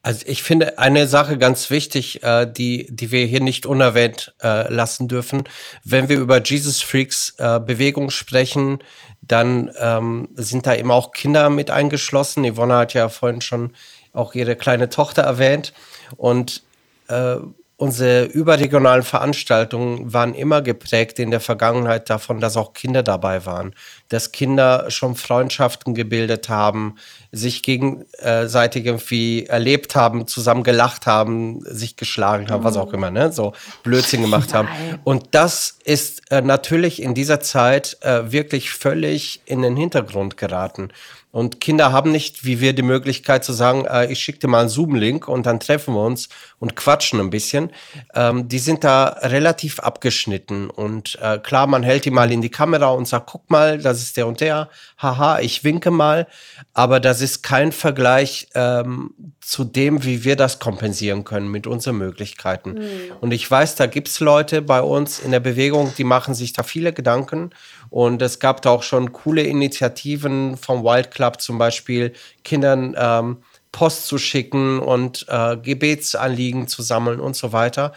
Also ich finde eine Sache ganz wichtig, äh, die, die wir hier nicht unerwähnt äh, lassen dürfen. Wenn wir über Jesus Freaks äh, Bewegung sprechen, dann ähm, sind da eben auch Kinder mit eingeschlossen. Yvonne hat ja vorhin schon auch ihre kleine Tochter erwähnt. Und äh, unsere überregionalen Veranstaltungen waren immer geprägt in der Vergangenheit davon, dass auch Kinder dabei waren, dass Kinder schon Freundschaften gebildet haben, sich gegenseitig irgendwie erlebt haben, zusammen gelacht haben, sich geschlagen haben, was auch mhm. immer, ne? so Blödsinn gemacht haben. Und das ist äh, natürlich in dieser Zeit äh, wirklich völlig in den Hintergrund geraten. Und Kinder haben nicht, wie wir, die Möglichkeit zu sagen, äh, ich schicke dir mal einen Zoom-Link und dann treffen wir uns und quatschen ein bisschen. Ähm, die sind da relativ abgeschnitten. Und äh, klar, man hält die mal in die Kamera und sagt, guck mal, das ist der und der. Haha, ich winke mal. Aber das ist kein Vergleich ähm, zu dem, wie wir das kompensieren können mit unseren Möglichkeiten. Mhm. Und ich weiß, da gibt's Leute bei uns in der Bewegung, die machen sich da viele Gedanken. Und es gab da auch schon coole Initiativen vom Wild Club zum Beispiel, Kindern ähm, Post zu schicken und äh, Gebetsanliegen zu sammeln und so weiter.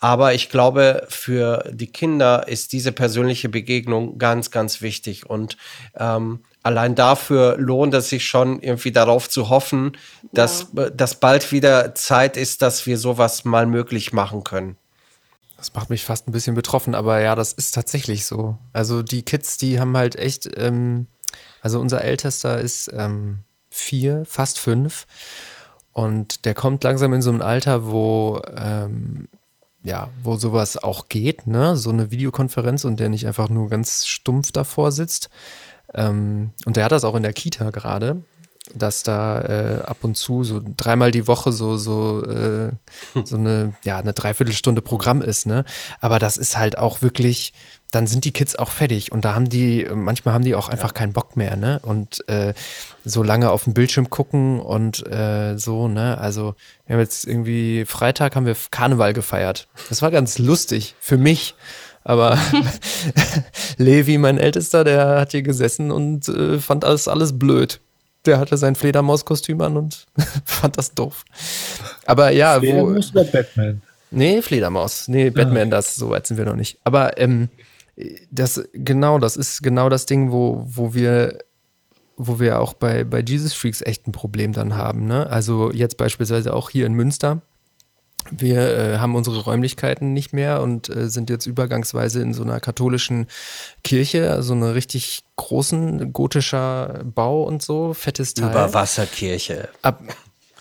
Aber ich glaube, für die Kinder ist diese persönliche Begegnung ganz, ganz wichtig. Und ähm, allein dafür lohnt es sich schon, irgendwie darauf zu hoffen, dass, ja. dass bald wieder Zeit ist, dass wir sowas mal möglich machen können. Das macht mich fast ein bisschen betroffen, aber ja, das ist tatsächlich so. Also die Kids, die haben halt echt, ähm, also unser Ältester ist ähm, vier, fast fünf. Und der kommt langsam in so ein Alter, wo, ähm, ja, wo sowas auch geht, ne? So eine Videokonferenz und der nicht einfach nur ganz stumpf davor sitzt. Ähm, und der hat das auch in der Kita gerade dass da äh, ab und zu so dreimal die Woche so so äh, so eine ja eine Dreiviertelstunde Programm ist ne? Aber das ist halt auch wirklich dann sind die Kids auch fertig und da haben die manchmal haben die auch einfach ja. keinen Bock mehr ne? Und äh, so lange auf dem Bildschirm gucken und äh, so ne? Also wir haben jetzt irgendwie Freitag haben wir Karneval gefeiert. Das war ganz lustig für mich. Aber Levi, mein Ältester, der hat hier gesessen und äh, fand alles, alles blöd der hatte sein Fledermauskostüm an und fand das doof. Aber ja, Fledermaus wo. Oder Batman? Nee, Fledermaus. Nee, Batman, ah. das, so weit sind wir noch nicht. Aber ähm, das, genau, das ist genau das Ding, wo, wo wir wo wir auch bei, bei Jesus Freaks echt ein Problem dann haben. Ne? Also jetzt beispielsweise auch hier in Münster wir äh, haben unsere Räumlichkeiten nicht mehr und äh, sind jetzt übergangsweise in so einer katholischen Kirche, also einer richtig großen gotischer Bau und so, fettes Teil. Überwasserkirche. Ab,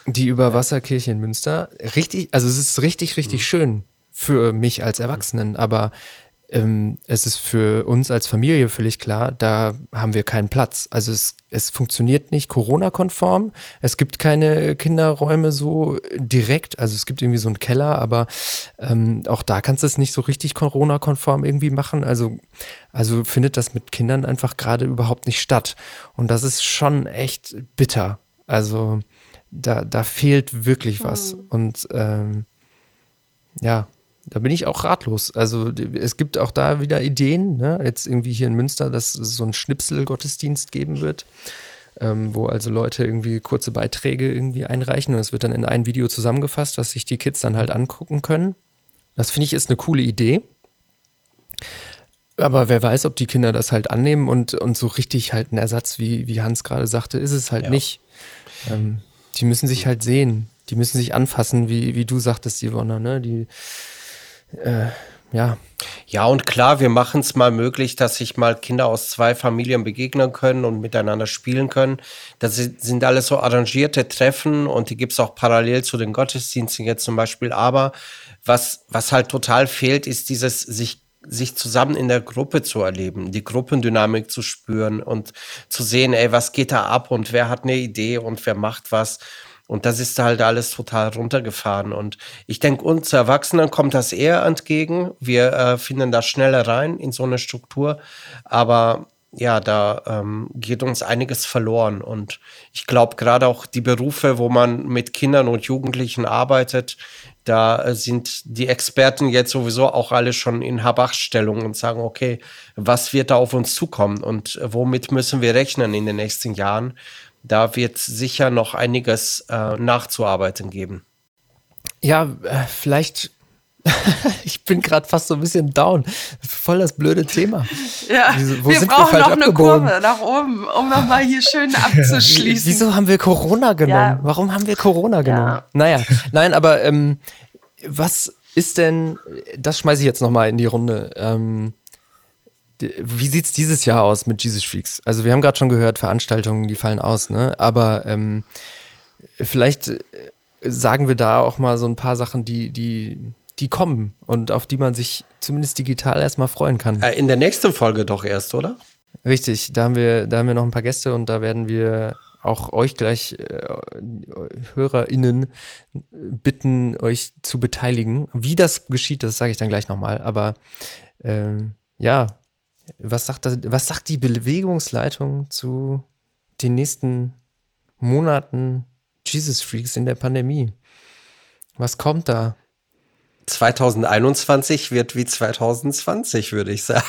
die Überwasserkirche in Münster. Richtig, also es ist richtig, richtig mhm. schön für mich als Erwachsenen, aber ähm, es ist für uns als Familie völlig klar, da haben wir keinen Platz. Also es, es funktioniert nicht Corona-konform. Es gibt keine Kinderräume so direkt. Also es gibt irgendwie so einen Keller, aber ähm, auch da kannst du es nicht so richtig Corona-konform irgendwie machen. Also, also findet das mit Kindern einfach gerade überhaupt nicht statt. Und das ist schon echt bitter. Also da, da fehlt wirklich was. Mhm. Und ähm, ja, da bin ich auch ratlos. Also es gibt auch da wieder Ideen, ne? jetzt irgendwie hier in Münster, dass es so einen Schnipsel-Gottesdienst geben wird, ähm, wo also Leute irgendwie kurze Beiträge irgendwie einreichen und es wird dann in ein Video zusammengefasst, was sich die Kids dann halt angucken können. Das finde ich ist eine coole Idee. Aber wer weiß, ob die Kinder das halt annehmen und, und so richtig halt ein Ersatz, wie, wie Hans gerade sagte, ist es halt ja. nicht. Ähm, die müssen sich halt sehen. Die müssen sich anfassen, wie, wie du sagtest, Yvonne, ne? Die, äh, ja. Ja, und klar, wir machen es mal möglich, dass sich mal Kinder aus zwei Familien begegnen können und miteinander spielen können. Das sind alles so arrangierte Treffen und die gibt es auch parallel zu den Gottesdiensten jetzt zum Beispiel. Aber was, was halt total fehlt, ist dieses sich sich zusammen in der Gruppe zu erleben, die Gruppendynamik zu spüren und zu sehen, ey, was geht da ab und wer hat eine Idee und wer macht was. Und das ist halt alles total runtergefahren. Und ich denke, uns Erwachsenen kommt das eher entgegen. Wir äh, finden da schneller rein in so eine Struktur. Aber ja, da ähm, geht uns einiges verloren. Und ich glaube, gerade auch die Berufe, wo man mit Kindern und Jugendlichen arbeitet, da äh, sind die Experten jetzt sowieso auch alle schon in Habachstellung und sagen, okay, was wird da auf uns zukommen und womit müssen wir rechnen in den nächsten Jahren? Da wird sicher noch einiges äh, nachzuarbeiten geben. Ja, äh, vielleicht. ich bin gerade fast so ein bisschen down. Voll das blöde Thema. Ja, Wieso, wo wir sind brauchen wir noch eine Kurve nach oben, um nochmal hier schön abzuschließen. Wieso haben wir Corona genommen? Ja. Warum haben wir Corona genommen? Ja. Naja, nein, aber ähm, was ist denn, das schmeiße ich jetzt nochmal in die Runde. Ähm, wie sieht es dieses Jahr aus mit Jesus Freaks? Also wir haben gerade schon gehört, Veranstaltungen, die fallen aus, ne? Aber ähm, vielleicht äh, sagen wir da auch mal so ein paar Sachen, die, die, die kommen und auf die man sich zumindest digital erstmal freuen kann. Äh, in der nächsten Folge doch erst, oder? Richtig, da haben wir, da haben wir noch ein paar Gäste und da werden wir auch euch gleich äh, HörerInnen bitten, euch zu beteiligen. Wie das geschieht, das sage ich dann gleich nochmal. Aber ähm, ja, was sagt, das, was sagt die Bewegungsleitung zu den nächsten Monaten Jesus Freaks in der Pandemie? Was kommt da? 2021 wird wie 2020, würde ich sagen.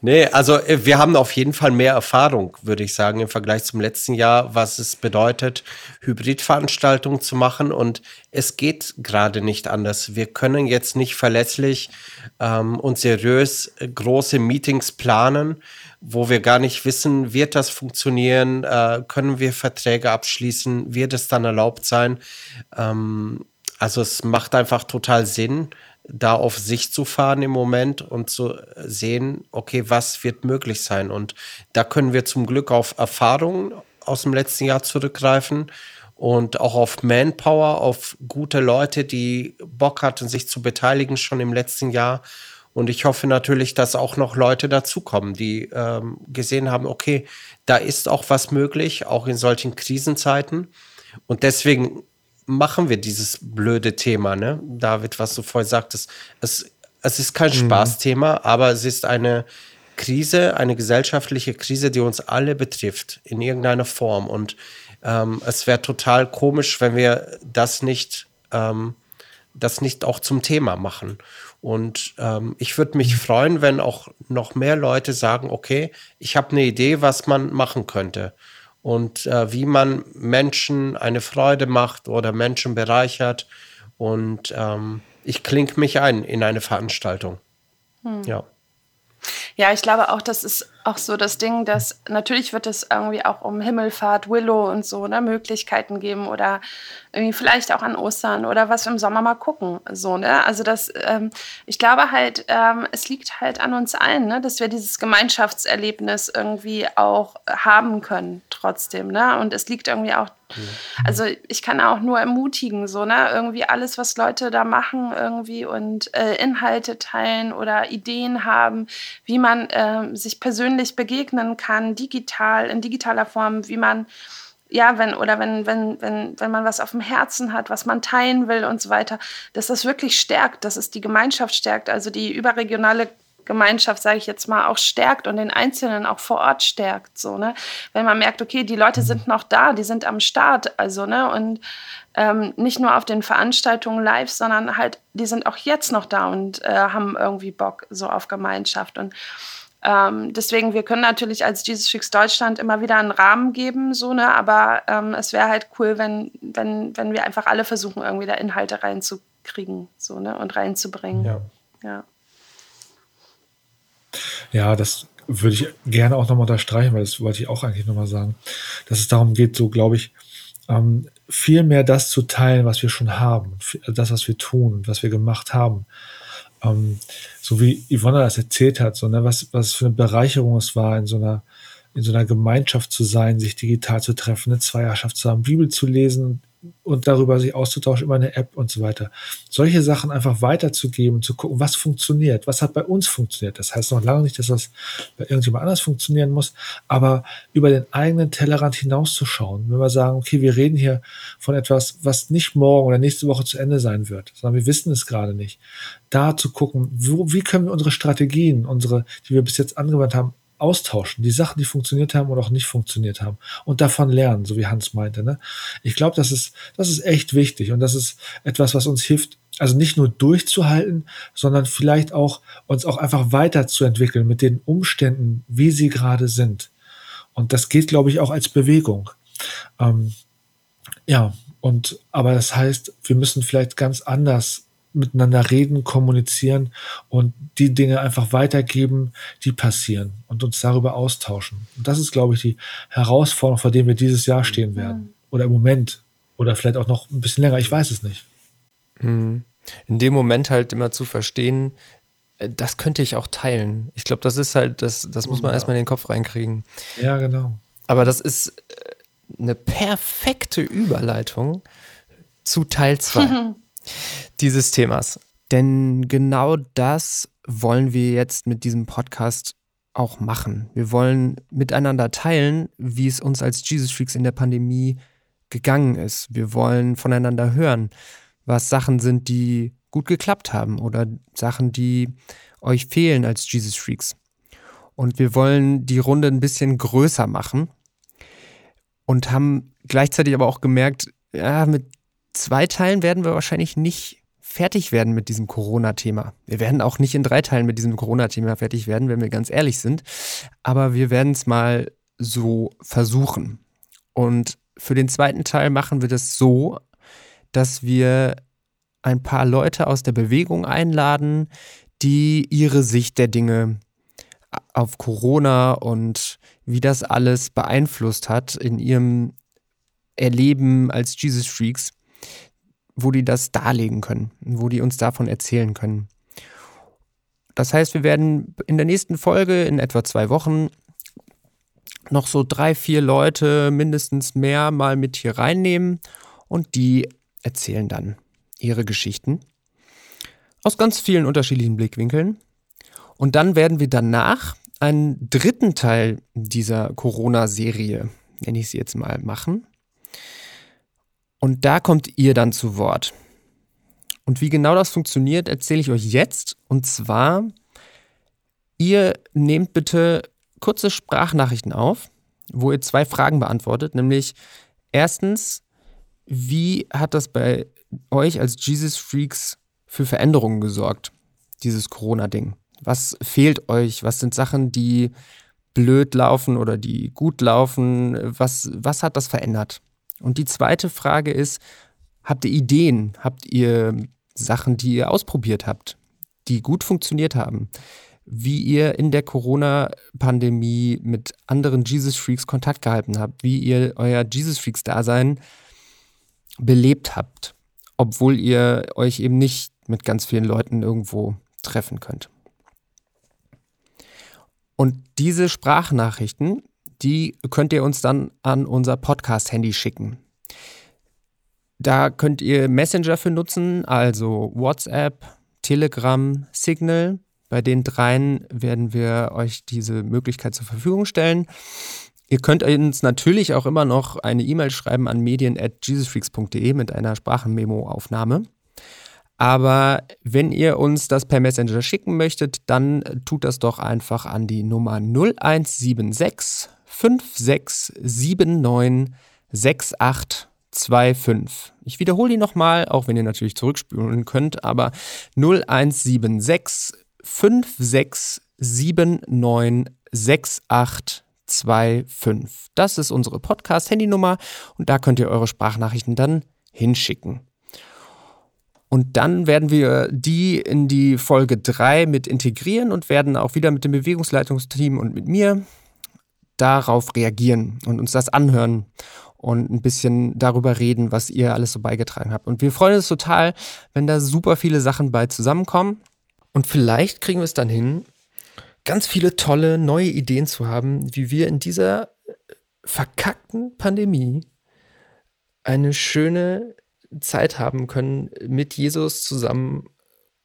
Nee, also äh, wir haben auf jeden Fall mehr Erfahrung, würde ich sagen, im Vergleich zum letzten Jahr, was es bedeutet, Hybridveranstaltungen zu machen. Und es geht gerade nicht anders. Wir können jetzt nicht verlässlich ähm, und seriös äh, große Meetings planen, wo wir gar nicht wissen, wird das funktionieren, äh, können wir Verträge abschließen, wird es dann erlaubt sein. Ähm, also es macht einfach total Sinn, da auf sich zu fahren im Moment und zu sehen, okay, was wird möglich sein. Und da können wir zum Glück auf Erfahrungen aus dem letzten Jahr zurückgreifen und auch auf Manpower, auf gute Leute, die Bock hatten, sich zu beteiligen schon im letzten Jahr. Und ich hoffe natürlich, dass auch noch Leute dazukommen, die ähm, gesehen haben, okay, da ist auch was möglich, auch in solchen Krisenzeiten. Und deswegen machen wir dieses blöde Thema, ne? David, was du vorhin sagtest, es, es ist kein mhm. Spaßthema, aber es ist eine Krise, eine gesellschaftliche Krise, die uns alle betrifft, in irgendeiner Form. Und ähm, es wäre total komisch, wenn wir das nicht, ähm, das nicht auch zum Thema machen. Und ähm, ich würde mich freuen, wenn auch noch mehr Leute sagen, okay, ich habe eine Idee, was man machen könnte und äh, wie man Menschen eine Freude macht oder Menschen bereichert. Und ähm, ich klinge mich ein in eine Veranstaltung. Hm. Ja. Ja, ich glaube auch, das ist auch so das Ding, dass natürlich wird es irgendwie auch um Himmelfahrt, Willow und so ne, Möglichkeiten geben oder irgendwie vielleicht auch an Ostern oder was im Sommer mal gucken. So, ne? Also das, ähm, ich glaube halt, ähm, es liegt halt an uns allen, ne, dass wir dieses Gemeinschaftserlebnis irgendwie auch haben können trotzdem. Ne? Und es liegt irgendwie auch also ich kann auch nur ermutigen, so, ne, irgendwie alles, was Leute da machen, irgendwie und äh, Inhalte teilen oder Ideen haben, wie man äh, sich persönlich begegnen kann, digital, in digitaler Form, wie man ja, wenn, oder wenn, wenn, wenn, wenn man was auf dem Herzen hat, was man teilen will und so weiter, dass das wirklich stärkt, dass es die Gemeinschaft stärkt, also die überregionale Gemeinschaft, sage ich jetzt mal, auch stärkt und den Einzelnen auch vor Ort stärkt. So, ne? Wenn man merkt, okay, die Leute sind noch da, die sind am Start, also, ne, und ähm, nicht nur auf den Veranstaltungen live, sondern halt, die sind auch jetzt noch da und äh, haben irgendwie Bock so auf Gemeinschaft. Und ähm, deswegen, wir können natürlich als Jesus Fix Deutschland immer wieder einen Rahmen geben, so, ne? aber ähm, es wäre halt cool, wenn, wenn, wenn wir einfach alle versuchen, irgendwie da Inhalte reinzukriegen so, ne? und reinzubringen. Ja. ja. Ja, das würde ich gerne auch nochmal unterstreichen, weil das wollte ich auch eigentlich nochmal sagen, dass es darum geht, so glaube ich, ähm, viel mehr das zu teilen, was wir schon haben, das, was wir tun, was wir gemacht haben. Ähm, so wie Yvonne das erzählt hat, so, ne, was, was für eine Bereicherung es war, in so einer, in so einer Gemeinschaft zu sein, sich digital zu treffen, eine Zweierschaft zu haben, Bibel zu lesen, und darüber sich auszutauschen über eine App und so weiter. Solche Sachen einfach weiterzugeben, zu gucken, was funktioniert, was hat bei uns funktioniert. Das heißt noch lange nicht, dass das bei irgendjemand anders funktionieren muss, aber über den eigenen Tellerrand hinauszuschauen. Wenn wir sagen, okay, wir reden hier von etwas, was nicht morgen oder nächste Woche zu Ende sein wird, sondern wir wissen es gerade nicht. Da zu gucken, wo, wie können wir unsere Strategien, unsere, die wir bis jetzt angewandt haben, austauschen, die Sachen, die funktioniert haben oder auch nicht funktioniert haben und davon lernen, so wie Hans meinte. Ne? Ich glaube, das ist, das ist echt wichtig und das ist etwas, was uns hilft, also nicht nur durchzuhalten, sondern vielleicht auch uns auch einfach weiterzuentwickeln mit den Umständen, wie sie gerade sind. Und das geht, glaube ich, auch als Bewegung. Ähm, ja, und aber das heißt, wir müssen vielleicht ganz anders miteinander reden, kommunizieren und die Dinge einfach weitergeben, die passieren und uns darüber austauschen. Und das ist, glaube ich, die Herausforderung, vor der wir dieses Jahr stehen werden. Oder im Moment. Oder vielleicht auch noch ein bisschen länger. Ich weiß es nicht. Mhm. In dem Moment halt immer zu verstehen, äh, das könnte ich auch teilen. Ich glaube, das ist halt, das, das muss man ja. erstmal in den Kopf reinkriegen. Ja, genau. Aber das ist äh, eine perfekte Überleitung zu Teil 2 dieses Themas. Denn genau das wollen wir jetzt mit diesem Podcast auch machen. Wir wollen miteinander teilen, wie es uns als Jesus Freaks in der Pandemie gegangen ist. Wir wollen voneinander hören, was Sachen sind, die gut geklappt haben oder Sachen, die euch fehlen als Jesus Freaks. Und wir wollen die Runde ein bisschen größer machen und haben gleichzeitig aber auch gemerkt, ja, mit zwei Teilen werden wir wahrscheinlich nicht fertig werden mit diesem Corona-Thema. Wir werden auch nicht in drei Teilen mit diesem Corona-Thema fertig werden, wenn wir ganz ehrlich sind. Aber wir werden es mal so versuchen. Und für den zweiten Teil machen wir das so, dass wir ein paar Leute aus der Bewegung einladen, die ihre Sicht der Dinge auf Corona und wie das alles beeinflusst hat in ihrem Erleben als Jesus Freaks wo die das darlegen können, wo die uns davon erzählen können. Das heißt, wir werden in der nächsten Folge in etwa zwei Wochen noch so drei, vier Leute mindestens mehr mal mit hier reinnehmen und die erzählen dann ihre Geschichten aus ganz vielen unterschiedlichen Blickwinkeln. Und dann werden wir danach einen dritten Teil dieser Corona-Serie, nenne ich sie jetzt mal, machen. Und da kommt ihr dann zu Wort. Und wie genau das funktioniert, erzähle ich euch jetzt. Und zwar, ihr nehmt bitte kurze Sprachnachrichten auf, wo ihr zwei Fragen beantwortet, nämlich erstens, wie hat das bei euch als Jesus Freaks für Veränderungen gesorgt, dieses Corona-Ding? Was fehlt euch? Was sind Sachen, die blöd laufen oder die gut laufen? Was, was hat das verändert? Und die zweite Frage ist, habt ihr Ideen? Habt ihr Sachen, die ihr ausprobiert habt, die gut funktioniert haben? Wie ihr in der Corona-Pandemie mit anderen Jesus Freaks Kontakt gehalten habt, wie ihr euer Jesus Freaks-Dasein belebt habt, obwohl ihr euch eben nicht mit ganz vielen Leuten irgendwo treffen könnt. Und diese Sprachnachrichten, die könnt ihr uns dann an unser Podcast-Handy schicken. Da könnt ihr Messenger für nutzen, also WhatsApp, Telegram, Signal. Bei den dreien werden wir euch diese Möglichkeit zur Verfügung stellen. Ihr könnt uns natürlich auch immer noch eine E-Mail schreiben an medien.jesusfreaks.de mit einer Sprachenmemo-Aufnahme. Aber wenn ihr uns das per Messenger schicken möchtet, dann tut das doch einfach an die Nummer 0176 5679 6825. Ich wiederhole die nochmal, auch wenn ihr natürlich zurückspülen könnt, aber 0176 5679 6825. Das ist unsere Podcast-Handynummer und da könnt ihr eure Sprachnachrichten dann hinschicken. Und dann werden wir die in die Folge 3 mit integrieren und werden auch wieder mit dem Bewegungsleitungsteam und mit mir darauf reagieren und uns das anhören und ein bisschen darüber reden, was ihr alles so beigetragen habt. Und wir freuen uns total, wenn da super viele Sachen bei zusammenkommen. Und vielleicht kriegen wir es dann hin, ganz viele tolle neue Ideen zu haben, wie wir in dieser verkackten Pandemie eine schöne Zeit haben können mit Jesus zusammen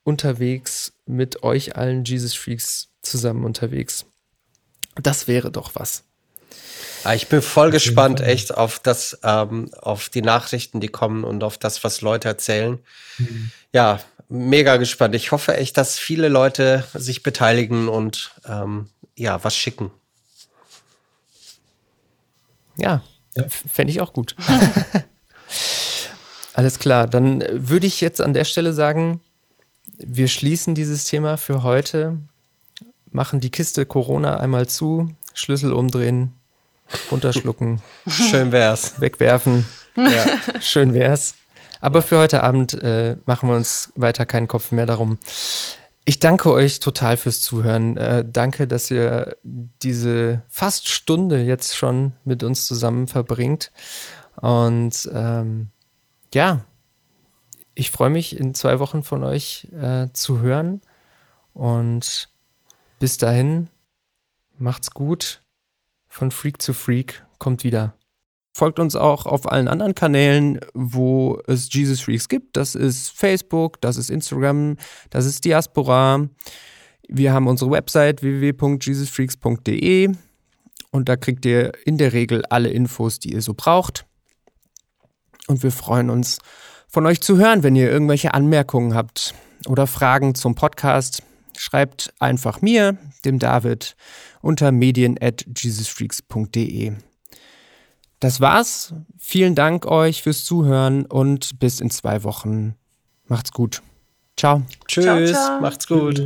unterwegs, mit euch allen Jesus Freaks zusammen unterwegs. Das wäre doch was. Ah, ich bin voll gespannt, echt auf das, ähm, auf die Nachrichten, die kommen und auf das, was Leute erzählen. Mhm. Ja, mega gespannt. Ich hoffe echt, dass viele Leute sich beteiligen und ähm, ja, was schicken. Ja, ja. fände ich auch gut. Alles klar, dann würde ich jetzt an der Stelle sagen, wir schließen dieses Thema für heute machen die Kiste Corona einmal zu, Schlüssel umdrehen, runterschlucken. Schön wär's. Wegwerfen. Ja, schön wär's. Aber für heute Abend äh, machen wir uns weiter keinen Kopf mehr darum. Ich danke euch total fürs Zuhören. Äh, danke, dass ihr diese fast Stunde jetzt schon mit uns zusammen verbringt. Und ähm, ja, ich freue mich, in zwei Wochen von euch äh, zu hören. Und bis dahin, macht's gut. Von Freak zu Freak kommt wieder. Folgt uns auch auf allen anderen Kanälen, wo es Jesus Freaks gibt. Das ist Facebook, das ist Instagram, das ist Diaspora. Wir haben unsere Website www.jesusfreaks.de und da kriegt ihr in der Regel alle Infos, die ihr so braucht. Und wir freuen uns, von euch zu hören, wenn ihr irgendwelche Anmerkungen habt oder Fragen zum Podcast. Schreibt einfach mir, dem David, unter medien at jesusfreaks.de. Das war's. Vielen Dank euch fürs Zuhören und bis in zwei Wochen. Macht's gut. Ciao. Tschüss. Ciao, ciao. Macht's gut.